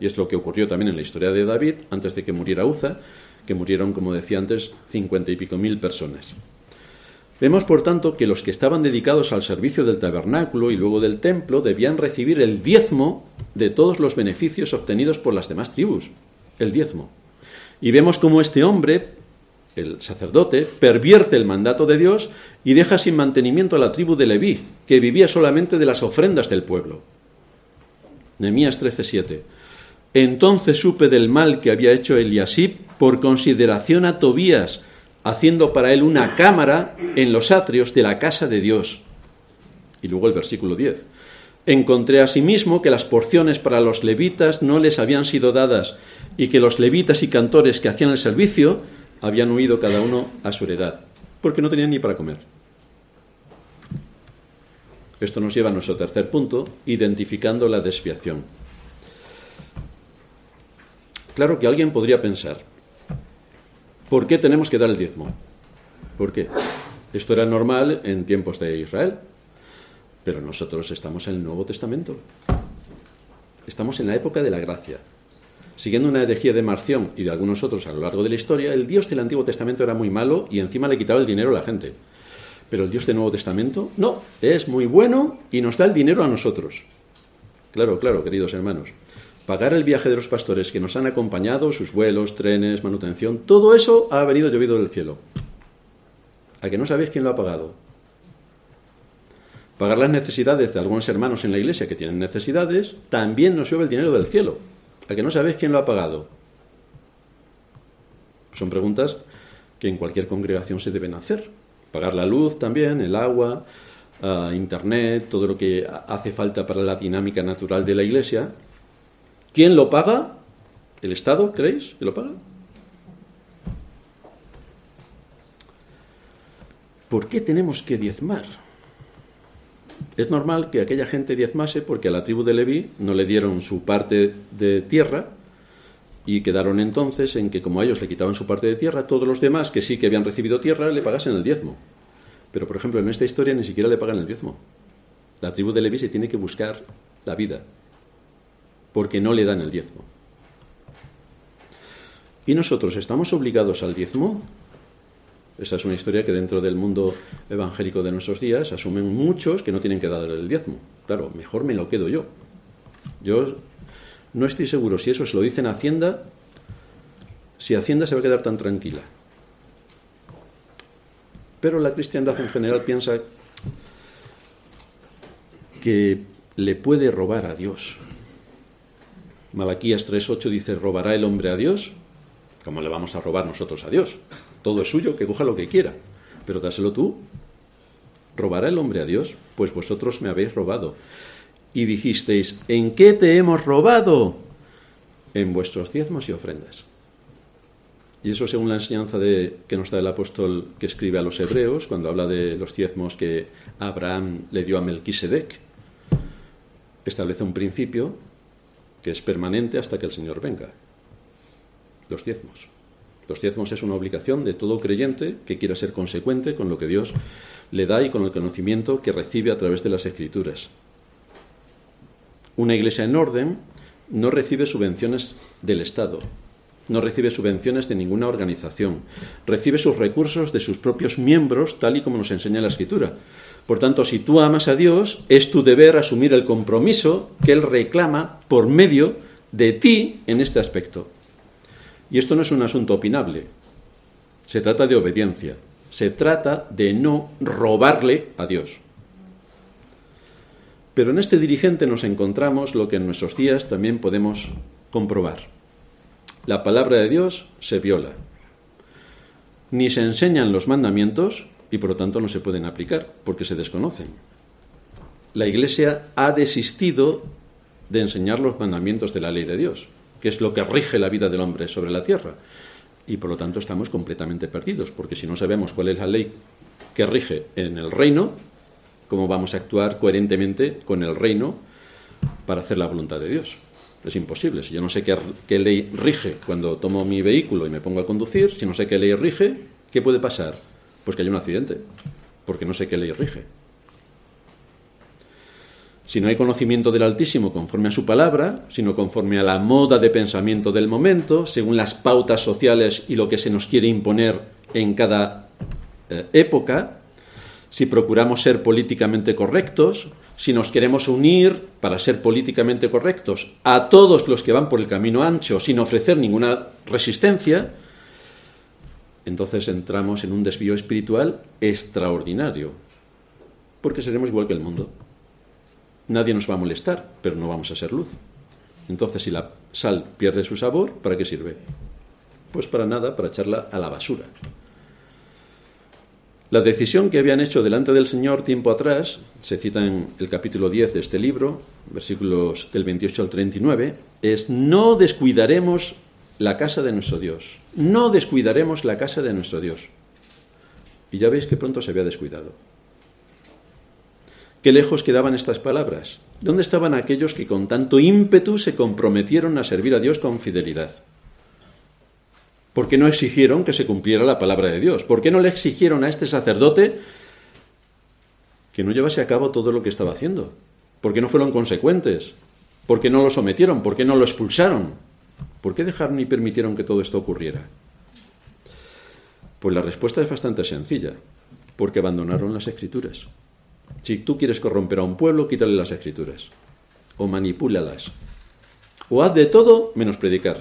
Y es lo que ocurrió también en la historia de David, antes de que muriera Uza, que murieron, como decía antes, cincuenta y pico mil personas. Vemos, por tanto, que los que estaban dedicados al servicio del tabernáculo y luego del templo debían recibir el diezmo de todos los beneficios obtenidos por las demás tribus, el diezmo. Y vemos cómo este hombre, el sacerdote, pervierte el mandato de Dios y deja sin mantenimiento a la tribu de Leví, que vivía solamente de las ofrendas del pueblo. Nehemías 13:7. Entonces supe del mal que había hecho Eliasib por consideración a Tobías, haciendo para él una cámara en los atrios de la casa de Dios. Y luego el versículo 10. Encontré asimismo que las porciones para los levitas no les habían sido dadas y que los levitas y cantores que hacían el servicio habían huido cada uno a su heredad, porque no tenían ni para comer. Esto nos lleva a nuestro tercer punto, identificando la desviación. Claro que alguien podría pensar, ¿Por qué tenemos que dar el diezmo? ¿Por qué? Esto era normal en tiempos de Israel, pero nosotros estamos en el Nuevo Testamento. Estamos en la época de la gracia. Siguiendo una herejía de Marción y de algunos otros a lo largo de la historia, el Dios del Antiguo Testamento era muy malo y encima le quitaba el dinero a la gente. Pero el Dios del Nuevo Testamento, no, es muy bueno y nos da el dinero a nosotros. Claro, claro, queridos hermanos pagar el viaje de los pastores que nos han acompañado, sus vuelos, trenes, manutención, todo eso ha venido llovido del cielo. ¿A que no sabéis quién lo ha pagado? Pagar las necesidades de algunos hermanos en la iglesia que tienen necesidades, también nos llueve el dinero del cielo. ¿A que no sabéis quién lo ha pagado? Son preguntas que en cualquier congregación se deben hacer. Pagar la luz también, el agua, ah, internet, todo lo que hace falta para la dinámica natural de la iglesia, ¿Quién lo paga? ¿El Estado, creéis que lo paga? ¿Por qué tenemos que diezmar? Es normal que aquella gente diezmase porque a la tribu de Leví no le dieron su parte de tierra y quedaron entonces en que como a ellos le quitaban su parte de tierra, todos los demás que sí que habían recibido tierra le pagasen el diezmo. Pero por ejemplo en esta historia ni siquiera le pagan el diezmo. La tribu de Leví se tiene que buscar la vida porque no le dan el diezmo. ¿Y nosotros estamos obligados al diezmo? Esa es una historia que dentro del mundo evangélico de nuestros días asumen muchos que no tienen que dar el diezmo. Claro, mejor me lo quedo yo. Yo no estoy seguro si eso se lo dicen a Hacienda, si Hacienda se va a quedar tan tranquila. Pero la cristiandad en general piensa que le puede robar a Dios. Malaquías 3.8 dice, ¿robará el hombre a Dios? ¿Cómo le vamos a robar nosotros a Dios? Todo es suyo, que coja lo que quiera. Pero dáselo tú. ¿Robará el hombre a Dios? Pues vosotros me habéis robado. Y dijisteis, ¿en qué te hemos robado? En vuestros diezmos y ofrendas. Y eso según la enseñanza de, que nos da el apóstol que escribe a los hebreos, cuando habla de los diezmos que Abraham le dio a Melquisedec, establece un principio que es permanente hasta que el Señor venga. Los diezmos. Los diezmos es una obligación de todo creyente que quiera ser consecuente con lo que Dios le da y con el conocimiento que recibe a través de las Escrituras. Una iglesia en orden no recibe subvenciones del Estado, no recibe subvenciones de ninguna organización, recibe sus recursos de sus propios miembros, tal y como nos enseña la Escritura. Por tanto, si tú amas a Dios, es tu deber asumir el compromiso que Él reclama por medio de ti en este aspecto. Y esto no es un asunto opinable. Se trata de obediencia. Se trata de no robarle a Dios. Pero en este dirigente nos encontramos lo que en nuestros días también podemos comprobar. La palabra de Dios se viola. Ni se enseñan los mandamientos, y por lo tanto no se pueden aplicar porque se desconocen. La Iglesia ha desistido de enseñar los mandamientos de la ley de Dios, que es lo que rige la vida del hombre sobre la tierra. Y por lo tanto estamos completamente perdidos, porque si no sabemos cuál es la ley que rige en el reino, ¿cómo vamos a actuar coherentemente con el reino para hacer la voluntad de Dios? Es imposible. Si yo no sé qué, qué, ley rige cuando tomo mi vehículo y me pongo a conducir, si no sé qué ley rige, ¿qué puede pasar? Pues que haya un accidente, porque no sé qué ley rige. Si no hay conocimiento del Altísimo conforme a su palabra, sino conforme a la moda de pensamiento del momento, según las pautas sociales y lo que se nos quiere imponer en cada eh, época, si procuramos ser políticamente correctos, si nos queremos unir para ser políticamente correctos a todos los que van por el camino ancho sin ofrecer ninguna resistencia, entonces entramos en un desvío espiritual extraordinario, porque seremos igual que el mundo. Nadie nos va a molestar, pero no vamos a ser luz. Entonces, si la sal pierde su sabor, ¿para qué sirve? Pues para nada, para echarla a la basura. La decisión que habían hecho delante del Señor tiempo atrás, se cita en el capítulo 10 de este libro, versículos del 28 al 39, es no descuidaremos la casa de nuestro Dios. No descuidaremos la casa de nuestro Dios. Y ya veis que pronto se había descuidado. Qué lejos quedaban estas palabras. ¿Dónde estaban aquellos que con tanto ímpetu se comprometieron a servir a Dios con fidelidad? ¿Por qué no exigieron que se cumpliera la palabra de Dios? ¿Por qué no le exigieron a este sacerdote que no llevase a cabo todo lo que estaba haciendo? ¿Por qué no fueron consecuentes? ¿Por qué no lo sometieron? ¿Por qué no lo expulsaron? ¿Por qué dejaron y permitieron que todo esto ocurriera? Pues la respuesta es bastante sencilla, porque abandonaron las escrituras. Si tú quieres corromper a un pueblo, quítale las escrituras, o manipúlalas, o haz de todo menos predicar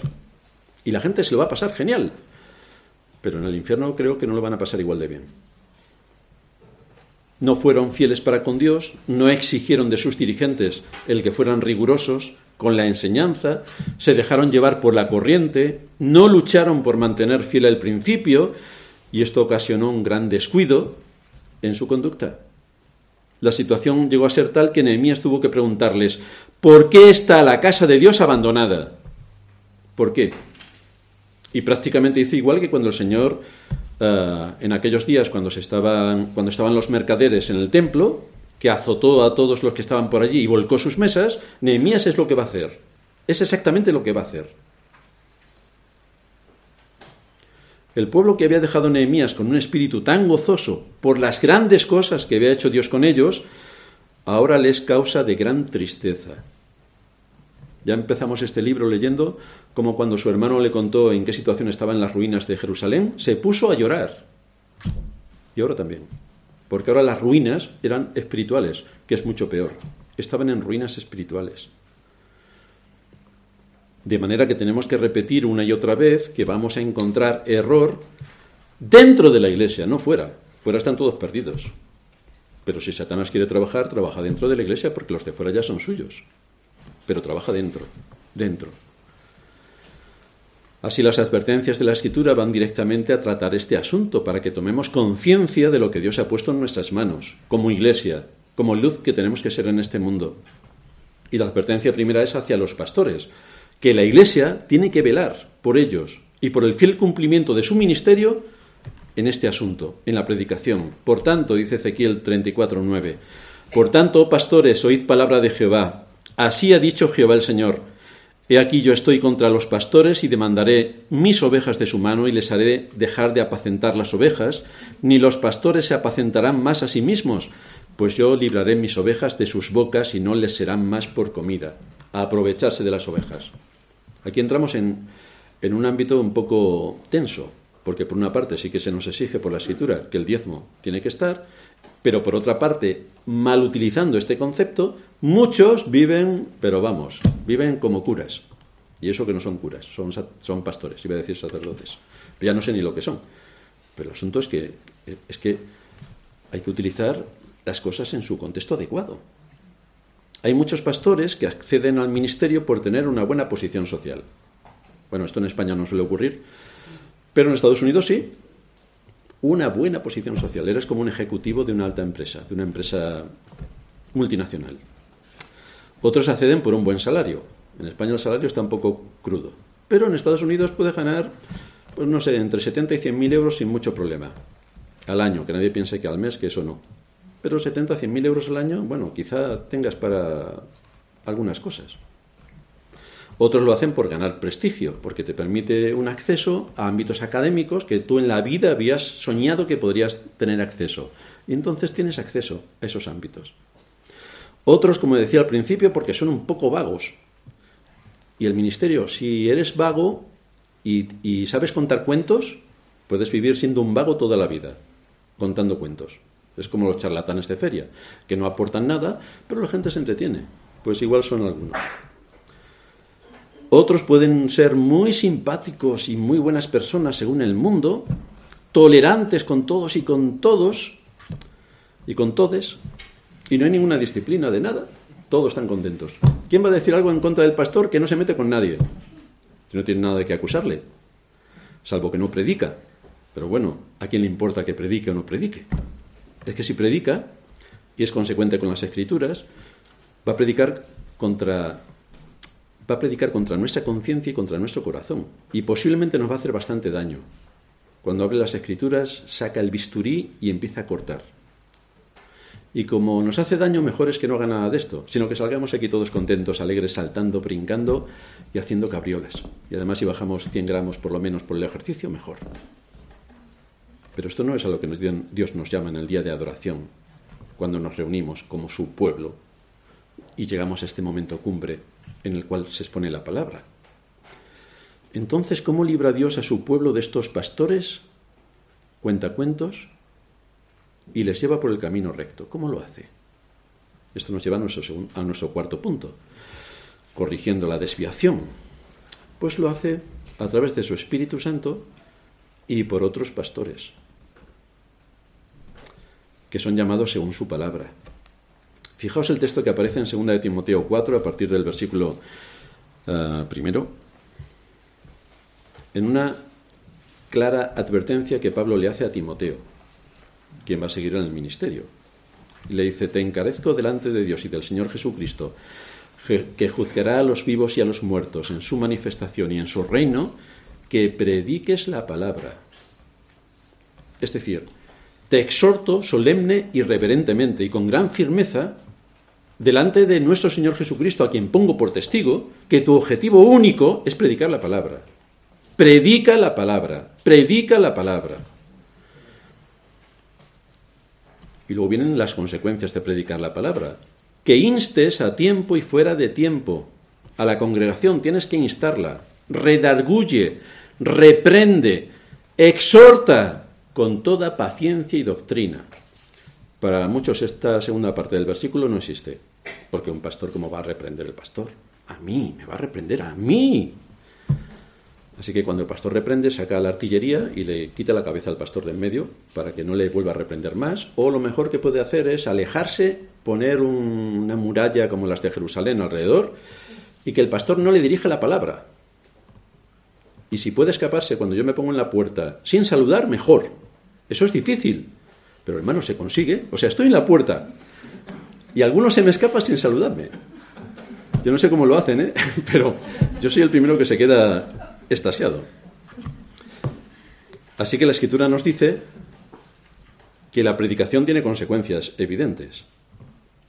y la gente se lo va a pasar genial. Pero en el infierno creo que no lo van a pasar igual de bien. No fueron fieles para con Dios, no exigieron de sus dirigentes el que fueran rigurosos con la enseñanza, se dejaron llevar por la corriente, no lucharon por mantener fiel el principio, y esto ocasionó un gran descuido en su conducta. La situación llegó a ser tal que Nehemías tuvo que preguntarles, ¿por qué está la casa de Dios abandonada? ¿Por qué? Y prácticamente hizo igual que cuando el Señor, eh, en aquellos días, cuando, se estaban, cuando estaban los mercaderes en el templo, que azotó a todos los que estaban por allí y volcó sus mesas, Nehemías es lo que va a hacer. Es exactamente lo que va a hacer. El pueblo que había dejado Nehemías con un espíritu tan gozoso por las grandes cosas que había hecho Dios con ellos, ahora les causa de gran tristeza. Ya empezamos este libro leyendo como cuando su hermano le contó en qué situación estaba en las ruinas de Jerusalén, se puso a llorar. Y ahora también. Porque ahora las ruinas eran espirituales, que es mucho peor. Estaban en ruinas espirituales. De manera que tenemos que repetir una y otra vez que vamos a encontrar error dentro de la iglesia, no fuera. Fuera están todos perdidos. Pero si Satanás quiere trabajar, trabaja dentro de la iglesia porque los de fuera ya son suyos pero trabaja dentro, dentro. Así las advertencias de la Escritura van directamente a tratar este asunto para que tomemos conciencia de lo que Dios ha puesto en nuestras manos, como iglesia, como luz que tenemos que ser en este mundo. Y la advertencia primera es hacia los pastores, que la iglesia tiene que velar por ellos y por el fiel cumplimiento de su ministerio en este asunto, en la predicación. Por tanto, dice Ezequiel 34:9, por tanto, pastores, oíd palabra de Jehová, Así ha dicho Jehová el Señor. He aquí yo estoy contra los pastores y demandaré mis ovejas de su mano y les haré dejar de apacentar las ovejas, ni los pastores se apacentarán más a sí mismos, pues yo libraré mis ovejas de sus bocas y no les serán más por comida, a aprovecharse de las ovejas. Aquí entramos en, en un ámbito un poco tenso, porque por una parte sí que se nos exige por la escritura que el diezmo tiene que estar, pero por otra parte, mal utilizando este concepto, muchos viven, pero vamos, viven como curas. Y eso que no son curas, son, son pastores, iba a decir sacerdotes. Ya no sé ni lo que son. Pero el asunto es que, es que hay que utilizar las cosas en su contexto adecuado. Hay muchos pastores que acceden al ministerio por tener una buena posición social. Bueno, esto en España no suele ocurrir, pero en Estados Unidos sí una buena posición social. Eres como un ejecutivo de una alta empresa, de una empresa multinacional. Otros acceden por un buen salario. En España el salario está un poco crudo. Pero en Estados Unidos puedes ganar, pues no sé, entre 70 y 100 mil euros sin mucho problema. Al año, que nadie piense que al mes, que eso no. Pero 70 a 100 mil euros al año, bueno, quizá tengas para algunas cosas. Otros lo hacen por ganar prestigio, porque te permite un acceso a ámbitos académicos que tú en la vida habías soñado que podrías tener acceso. Y entonces tienes acceso a esos ámbitos. Otros, como decía al principio, porque son un poco vagos. Y el ministerio, si eres vago y sabes contar cuentos, puedes vivir siendo un vago toda la vida, contando cuentos. Es como los charlatanes de feria, que no aportan nada, pero la gente se entretiene. Pues igual son algunos. Otros pueden ser muy simpáticos y muy buenas personas según el mundo, tolerantes con todos y con todos y con todes, y no hay ninguna disciplina de nada. Todos están contentos. ¿Quién va a decir algo en contra del pastor que no se mete con nadie? Si no tiene nada de qué acusarle, salvo que no predica. Pero bueno, ¿a quién le importa que predique o no predique? Es que si predica y es consecuente con las escrituras, va a predicar contra va a predicar contra nuestra conciencia y contra nuestro corazón. Y posiblemente nos va a hacer bastante daño. Cuando abre las escrituras, saca el bisturí y empieza a cortar. Y como nos hace daño, mejor es que no haga nada de esto, sino que salgamos aquí todos contentos, alegres, saltando, brincando y haciendo cabriolas. Y además, si bajamos 100 gramos por lo menos por el ejercicio, mejor. Pero esto no es a lo que Dios nos llama en el día de adoración, cuando nos reunimos como su pueblo y llegamos a este momento cumbre en el cual se expone la palabra. Entonces, ¿cómo libra Dios a su pueblo de estos pastores? Cuenta cuentos y les lleva por el camino recto. ¿Cómo lo hace? Esto nos lleva a nuestro, a nuestro cuarto punto, corrigiendo la desviación. Pues lo hace a través de su Espíritu Santo y por otros pastores, que son llamados según su palabra. Fijaos el texto que aparece en 2 de Timoteo 4 a partir del versículo eh, primero, en una clara advertencia que Pablo le hace a Timoteo, quien va a seguir en el ministerio. le dice, te encarezco delante de Dios y del Señor Jesucristo, que juzgará a los vivos y a los muertos en su manifestación y en su reino, que prediques la palabra. Es decir, te exhorto solemne y reverentemente y con gran firmeza delante de nuestro Señor Jesucristo, a quien pongo por testigo, que tu objetivo único es predicar la palabra. Predica la palabra, predica la palabra. Y luego vienen las consecuencias de predicar la palabra. Que instes a tiempo y fuera de tiempo a la congregación, tienes que instarla. Redarguye, reprende, exhorta con toda paciencia y doctrina. Para muchos esta segunda parte del versículo no existe, porque un pastor, ¿cómo va a reprender el pastor? A mí, me va a reprender a mí. Así que cuando el pastor reprende, saca la artillería y le quita la cabeza al pastor del medio para que no le vuelva a reprender más. O lo mejor que puede hacer es alejarse, poner una muralla como las de Jerusalén alrededor y que el pastor no le dirija la palabra. Y si puede escaparse cuando yo me pongo en la puerta sin saludar, mejor. Eso es difícil, pero hermano, se consigue. O sea, estoy en la puerta y algunos se me escapa sin saludarme. Yo no sé cómo lo hacen, ¿eh? pero yo soy el primero que se queda estasiado. Así que la escritura nos dice que la predicación tiene consecuencias evidentes.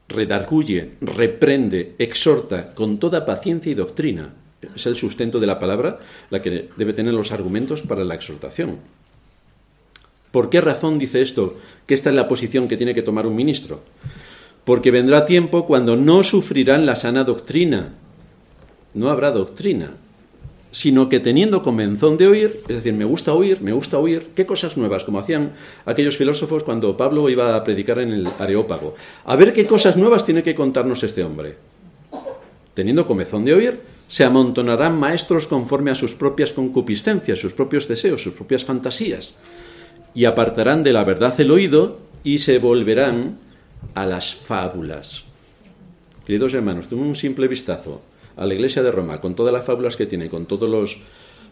Redarguye, reprende, exhorta con toda paciencia y doctrina. Es el sustento de la palabra la que debe tener los argumentos para la exhortación. ¿Por qué razón dice esto? Que esta es la posición que tiene que tomar un ministro. Porque vendrá tiempo cuando no sufrirán la sana doctrina. No habrá doctrina, sino que teniendo comenzón de oír, es decir, me gusta oír, me gusta oír, qué cosas nuevas, como hacían aquellos filósofos cuando Pablo iba a predicar en el Areópago. A ver qué cosas nuevas tiene que contarnos este hombre. Teniendo comezón de oír, se amontonarán maestros conforme a sus propias concupiscencias, sus propios deseos, sus propias fantasías y apartarán de la verdad el oído y se volverán a las fábulas. Queridos hermanos, tengo un simple vistazo a la iglesia de Roma, con todas las fábulas que tiene, con todos los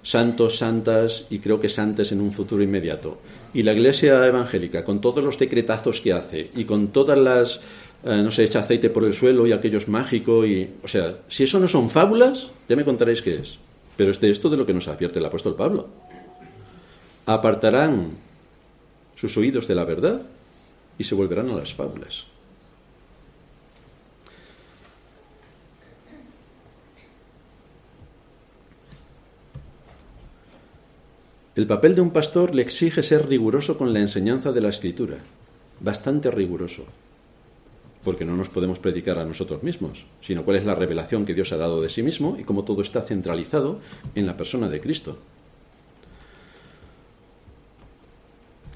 santos, santas y creo que santes en un futuro inmediato, y la iglesia evangélica, con todos los decretazos que hace, y con todas las, eh, no sé, echa aceite por el suelo y aquello es mágico, y, o sea, si eso no son fábulas, ya me contaréis qué es. Pero es de esto de lo que nos advierte el apóstol Pablo. Apartarán sus oídos de la verdad y se volverán a las fábulas. El papel de un pastor le exige ser riguroso con la enseñanza de la escritura, bastante riguroso, porque no nos podemos predicar a nosotros mismos, sino cuál es la revelación que Dios ha dado de sí mismo y cómo todo está centralizado en la persona de Cristo.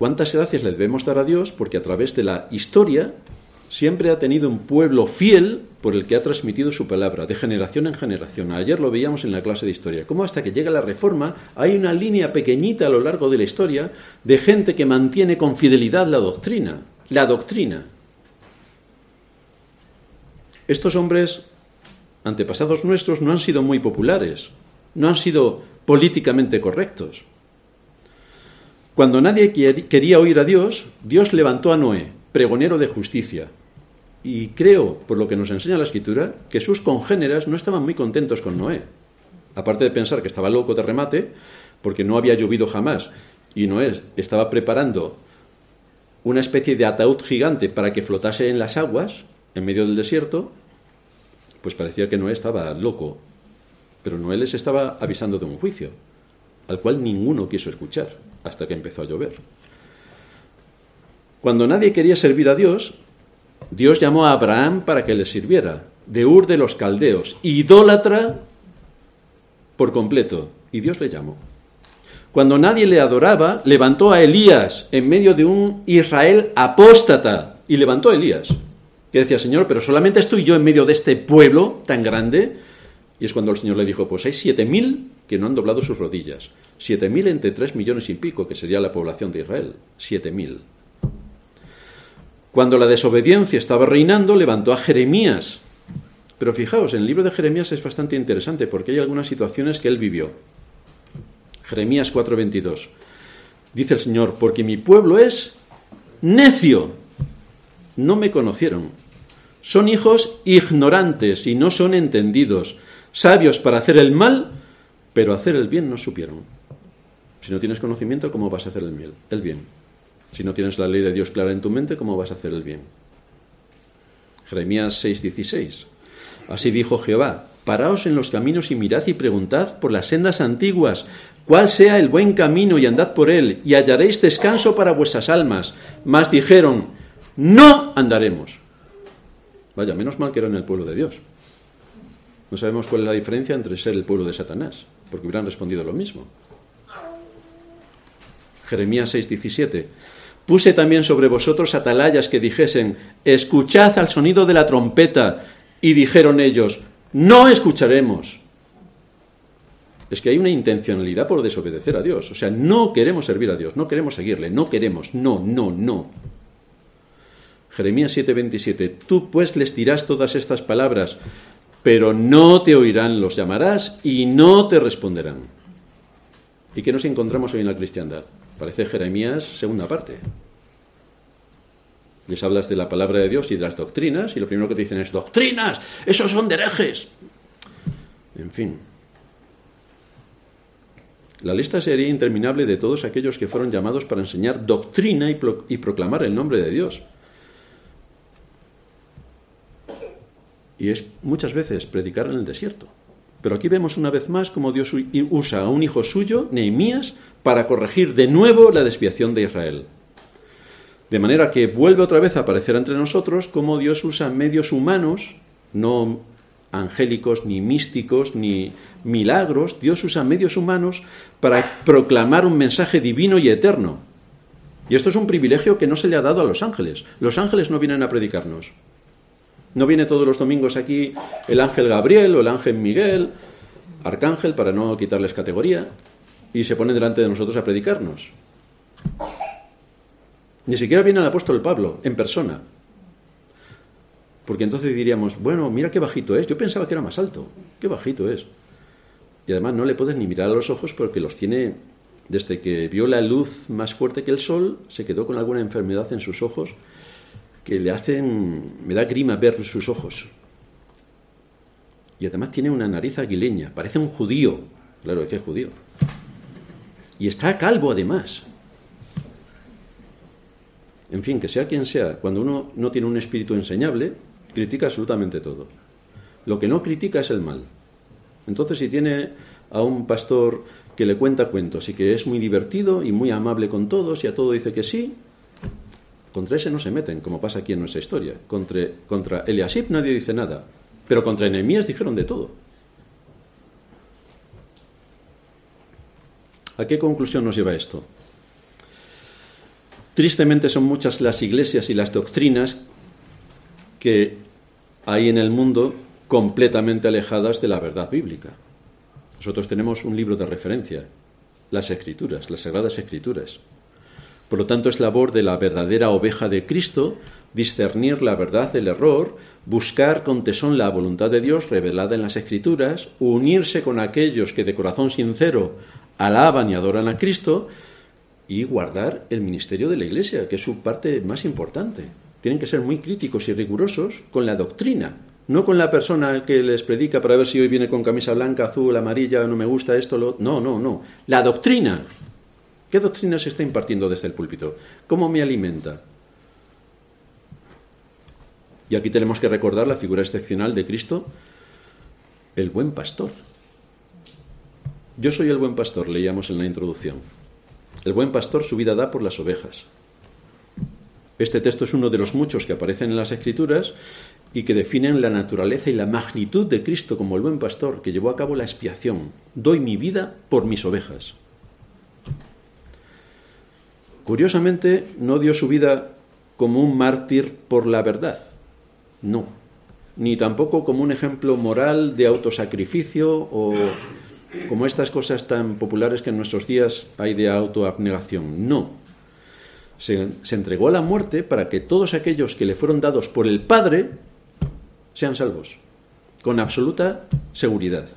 ¿Cuántas gracias le debemos dar a Dios? Porque a través de la historia siempre ha tenido un pueblo fiel por el que ha transmitido su palabra, de generación en generación. Ayer lo veíamos en la clase de historia, cómo hasta que llega la reforma hay una línea pequeñita a lo largo de la historia de gente que mantiene con fidelidad la doctrina, la doctrina. Estos hombres, antepasados nuestros, no han sido muy populares, no han sido políticamente correctos. Cuando nadie quería oír a Dios, Dios levantó a Noé, pregonero de justicia. Y creo, por lo que nos enseña la escritura, que sus congéneras no estaban muy contentos con Noé. Aparte de pensar que estaba loco de remate, porque no había llovido jamás, y Noé estaba preparando una especie de ataúd gigante para que flotase en las aguas, en medio del desierto, pues parecía que Noé estaba loco. Pero Noé les estaba avisando de un juicio, al cual ninguno quiso escuchar hasta que empezó a llover. Cuando nadie quería servir a Dios, Dios llamó a Abraham para que le sirviera, de Ur de los Caldeos, idólatra por completo, y Dios le llamó. Cuando nadie le adoraba, levantó a Elías en medio de un Israel apóstata, y levantó a Elías, que decía, Señor, pero solamente estoy yo en medio de este pueblo tan grande, y es cuando el Señor le dijo, pues hay siete mil que no han doblado sus rodillas. Siete mil entre tres millones y pico, que sería la población de Israel. Siete mil. Cuando la desobediencia estaba reinando, levantó a Jeremías. Pero fijaos, en el libro de Jeremías es bastante interesante porque hay algunas situaciones que él vivió. Jeremías 4:22. Dice el Señor, porque mi pueblo es necio. No me conocieron. Son hijos ignorantes y no son entendidos sabios para hacer el mal, pero hacer el bien no supieron. Si no tienes conocimiento, ¿cómo vas a hacer el bien? Si no tienes la ley de Dios clara en tu mente, ¿cómo vas a hacer el bien? Jeremías 6:16. Así dijo Jehová, paraos en los caminos y mirad y preguntad por las sendas antiguas, cuál sea el buen camino y andad por él, y hallaréis descanso para vuestras almas. Mas dijeron, no andaremos. Vaya, menos mal que era en el pueblo de Dios. No sabemos cuál es la diferencia entre ser el pueblo de Satanás, porque hubieran respondido lo mismo. Jeremías 6:17. Puse también sobre vosotros atalayas que dijesen, escuchad al sonido de la trompeta, y dijeron ellos, no escucharemos. Es que hay una intencionalidad por desobedecer a Dios. O sea, no queremos servir a Dios, no queremos seguirle, no queremos, no, no, no. Jeremías 7:27. Tú pues les dirás todas estas palabras, pero no te oirán, los llamarás y no te responderán. ¿Y qué nos encontramos hoy en la cristiandad? Parece Jeremías segunda parte. Les hablas de la palabra de Dios y de las doctrinas, y lo primero que te dicen es, doctrinas, esos son herejes. En fin. La lista sería interminable de todos aquellos que fueron llamados para enseñar doctrina y proclamar el nombre de Dios. Y es muchas veces predicar en el desierto. Pero aquí vemos una vez más cómo Dios usa a un hijo suyo, Nehemías, para corregir de nuevo la desviación de Israel. De manera que vuelve otra vez a aparecer entre nosotros cómo Dios usa medios humanos, no angélicos, ni místicos, ni milagros. Dios usa medios humanos para proclamar un mensaje divino y eterno. Y esto es un privilegio que no se le ha dado a los ángeles. Los ángeles no vienen a predicarnos. No viene todos los domingos aquí el ángel Gabriel o el ángel Miguel, arcángel, para no quitarles categoría, y se pone delante de nosotros a predicarnos. Ni siquiera viene el apóstol Pablo en persona. Porque entonces diríamos, bueno, mira qué bajito es. Yo pensaba que era más alto. Qué bajito es. Y además no le puedes ni mirar a los ojos porque los tiene, desde que vio la luz más fuerte que el sol, se quedó con alguna enfermedad en sus ojos que le hacen, me da grima ver sus ojos. Y además tiene una nariz aguileña, parece un judío, claro que es judío. Y está calvo además. En fin, que sea quien sea, cuando uno no tiene un espíritu enseñable, critica absolutamente todo. Lo que no critica es el mal. Entonces, si tiene a un pastor que le cuenta cuentos y que es muy divertido y muy amable con todos y a todo dice que sí, contra ese no se meten, como pasa aquí en nuestra historia. Contra, contra nadie dice nada, pero contra Enemías dijeron de todo. ¿A qué conclusión nos lleva esto? Tristemente son muchas las iglesias y las doctrinas que hay en el mundo completamente alejadas de la verdad bíblica. Nosotros tenemos un libro de referencia, las escrituras, las sagradas escrituras. Por lo tanto, es labor de la verdadera oveja de Cristo discernir la verdad del error, buscar con tesón la voluntad de Dios revelada en las Escrituras, unirse con aquellos que de corazón sincero alaban y adoran a Cristo y guardar el ministerio de la Iglesia, que es su parte más importante. Tienen que ser muy críticos y rigurosos con la doctrina, no con la persona que les predica para ver si hoy viene con camisa blanca, azul, amarilla, no me gusta esto, lo... no, no, no. La doctrina, ¿Qué doctrina se está impartiendo desde el púlpito? ¿Cómo me alimenta? Y aquí tenemos que recordar la figura excepcional de Cristo, el buen pastor. Yo soy el buen pastor, leíamos en la introducción. El buen pastor su vida da por las ovejas. Este texto es uno de los muchos que aparecen en las Escrituras y que definen la naturaleza y la magnitud de Cristo como el buen pastor que llevó a cabo la expiación. Doy mi vida por mis ovejas. Curiosamente, no dio su vida como un mártir por la verdad, no, ni tampoco como un ejemplo moral de autosacrificio o como estas cosas tan populares que en nuestros días hay de autoabnegación, no. Se, se entregó a la muerte para que todos aquellos que le fueron dados por el Padre sean salvos, con absoluta seguridad.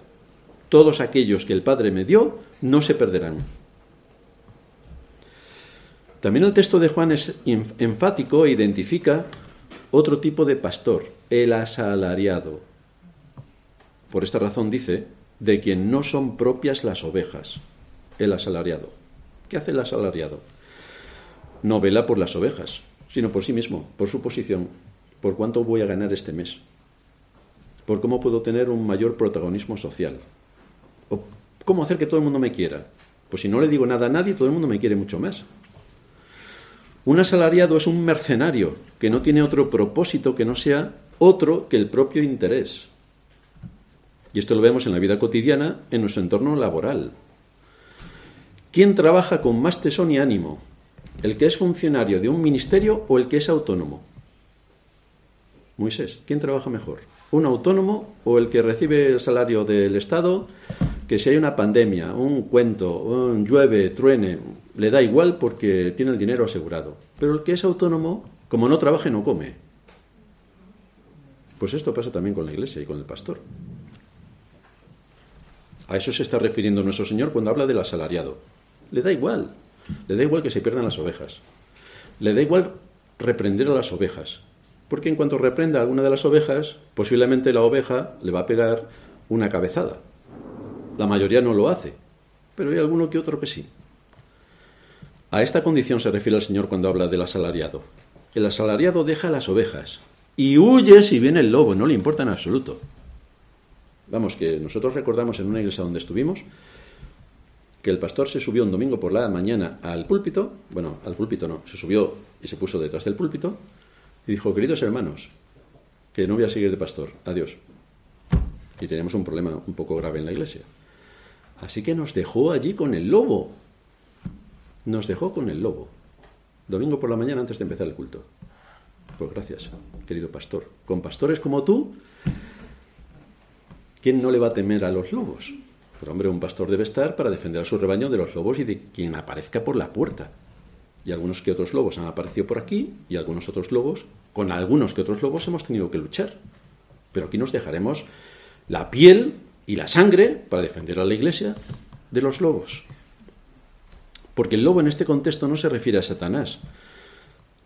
Todos aquellos que el Padre me dio no se perderán. También el texto de Juan es enfático e identifica otro tipo de pastor, el asalariado. Por esta razón dice, de quien no son propias las ovejas, el asalariado. ¿Qué hace el asalariado? No vela por las ovejas, sino por sí mismo, por su posición, por cuánto voy a ganar este mes, por cómo puedo tener un mayor protagonismo social, o cómo hacer que todo el mundo me quiera. Pues si no le digo nada a nadie, todo el mundo me quiere mucho más. Un asalariado es un mercenario que no tiene otro propósito que no sea otro que el propio interés. Y esto lo vemos en la vida cotidiana, en nuestro entorno laboral. ¿Quién trabaja con más tesón y ánimo? ¿El que es funcionario de un ministerio o el que es autónomo? Moisés, ¿quién trabaja mejor? ¿Un autónomo o el que recibe el salario del Estado? Que si hay una pandemia, un cuento, un llueve, truene, le da igual porque tiene el dinero asegurado. Pero el que es autónomo, como no trabaje, no come. Pues esto pasa también con la iglesia y con el pastor. A eso se está refiriendo nuestro Señor cuando habla del asalariado. Le da igual. Le da igual que se pierdan las ovejas. Le da igual reprender a las ovejas. Porque en cuanto reprenda a alguna de las ovejas, posiblemente la oveja le va a pegar una cabezada. La mayoría no lo hace, pero hay alguno que otro que sí. A esta condición se refiere el Señor cuando habla del asalariado. El asalariado deja las ovejas y huye si viene el lobo, no le importa en absoluto. Vamos, que nosotros recordamos en una iglesia donde estuvimos que el pastor se subió un domingo por la mañana al púlpito, bueno, al púlpito no, se subió y se puso detrás del púlpito y dijo, queridos hermanos, que no voy a seguir de pastor, adiós. Y teníamos un problema un poco grave en la iglesia. Así que nos dejó allí con el lobo nos dejó con el lobo. Domingo por la mañana antes de empezar el culto. Pues gracias, querido pastor. Con pastores como tú, ¿quién no le va a temer a los lobos? Pero hombre, un pastor debe estar para defender a su rebaño de los lobos y de quien aparezca por la puerta. Y algunos que otros lobos han aparecido por aquí y algunos otros lobos, con algunos que otros lobos hemos tenido que luchar. Pero aquí nos dejaremos la piel y la sangre para defender a la iglesia de los lobos. Porque el lobo en este contexto no se refiere a Satanás,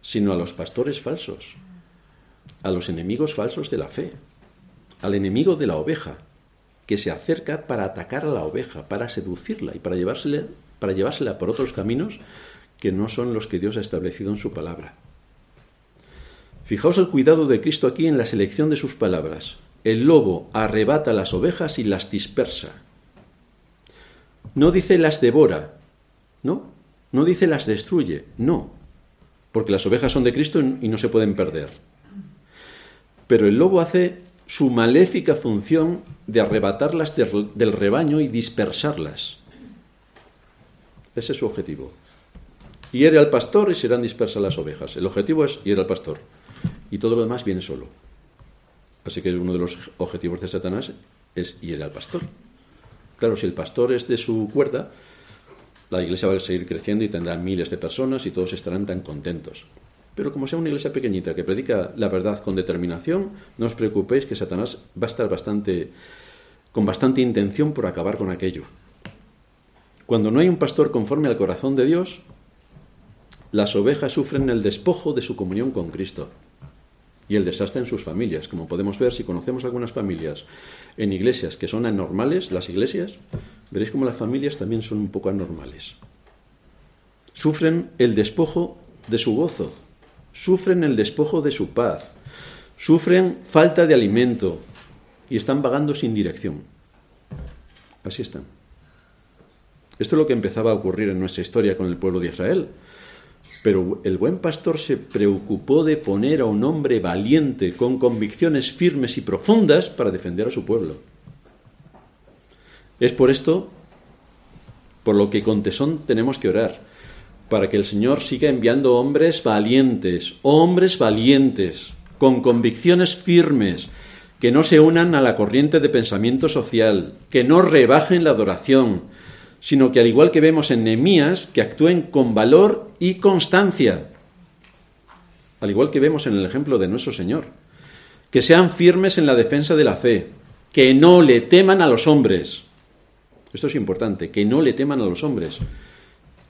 sino a los pastores falsos, a los enemigos falsos de la fe, al enemigo de la oveja, que se acerca para atacar a la oveja, para seducirla y para llevársela, para llevársela por otros caminos que no son los que Dios ha establecido en su palabra. Fijaos el cuidado de Cristo aquí en la selección de sus palabras. El lobo arrebata las ovejas y las dispersa. No dice las devora, ¿no? No dice las destruye, no, porque las ovejas son de Cristo y no se pueden perder. Pero el lobo hace su maléfica función de arrebatarlas del rebaño y dispersarlas. Ese es su objetivo. Hiere al pastor y serán dispersas las ovejas. El objetivo es hiere al pastor. Y todo lo demás viene solo. Así que uno de los objetivos de Satanás es hiere al pastor. Claro, si el pastor es de su cuerda, la iglesia va a seguir creciendo y tendrá miles de personas y todos estarán tan contentos. Pero como sea una iglesia pequeñita que predica la verdad con determinación, no os preocupéis que Satanás va a estar bastante, con bastante intención por acabar con aquello. Cuando no hay un pastor conforme al corazón de Dios, las ovejas sufren el despojo de su comunión con Cristo y el desastre en sus familias. Como podemos ver, si conocemos algunas familias en iglesias que son anormales, las iglesias, veréis como las familias también son un poco anormales. Sufren el despojo de su gozo, sufren el despojo de su paz, sufren falta de alimento y están vagando sin dirección. Así están. Esto es lo que empezaba a ocurrir en nuestra historia con el pueblo de Israel. Pero el buen pastor se preocupó de poner a un hombre valiente, con convicciones firmes y profundas, para defender a su pueblo. Es por esto por lo que con tesón tenemos que orar para que el Señor siga enviando hombres valientes, hombres valientes, con convicciones firmes, que no se unan a la corriente de pensamiento social, que no rebajen la adoración, sino que al igual que vemos en Nehemías, que actúen con valor y constancia, al igual que vemos en el ejemplo de nuestro Señor, que sean firmes en la defensa de la fe, que no le teman a los hombres. Esto es importante, que no le teman a los hombres,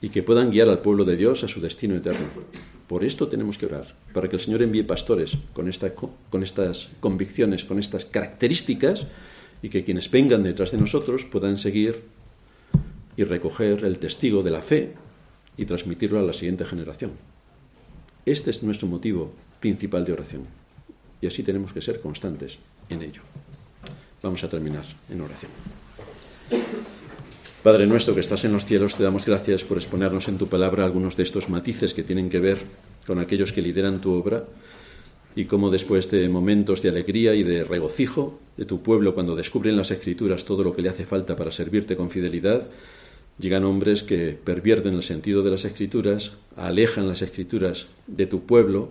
y que puedan guiar al pueblo de Dios a su destino eterno. Por esto tenemos que orar, para que el Señor envíe pastores con, esta, con estas convicciones, con estas características, y que quienes vengan detrás de nosotros puedan seguir y recoger el testigo de la fe y transmitirlo a la siguiente generación. Este es nuestro motivo principal de oración. Y así tenemos que ser constantes en ello. Vamos a terminar en oración. Padre nuestro que estás en los cielos, te damos gracias por exponernos en tu palabra algunos de estos matices que tienen que ver con aquellos que lideran tu obra y cómo después de momentos de alegría y de regocijo de tu pueblo cuando descubren las escrituras todo lo que le hace falta para servirte con fidelidad, llegan hombres que pervierten el sentido de las escrituras, alejan las escrituras de tu pueblo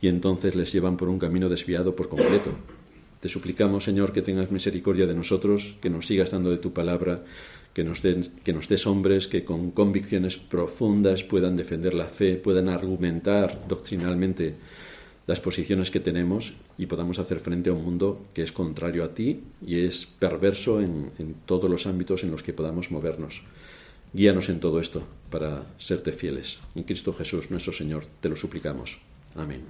y entonces les llevan por un camino desviado por completo. Te suplicamos, Señor, que tengas misericordia de nosotros, que nos sigas dando de tu palabra que nos, que nos des hombres que con convicciones profundas puedan defender la fe, puedan argumentar doctrinalmente las posiciones que tenemos y podamos hacer frente a un mundo que es contrario a ti y es perverso en todos los ámbitos en los que podamos movernos. Guíanos en todo esto para serte fieles. En Cristo Jesús, nuestro Señor, te lo suplicamos. Amén.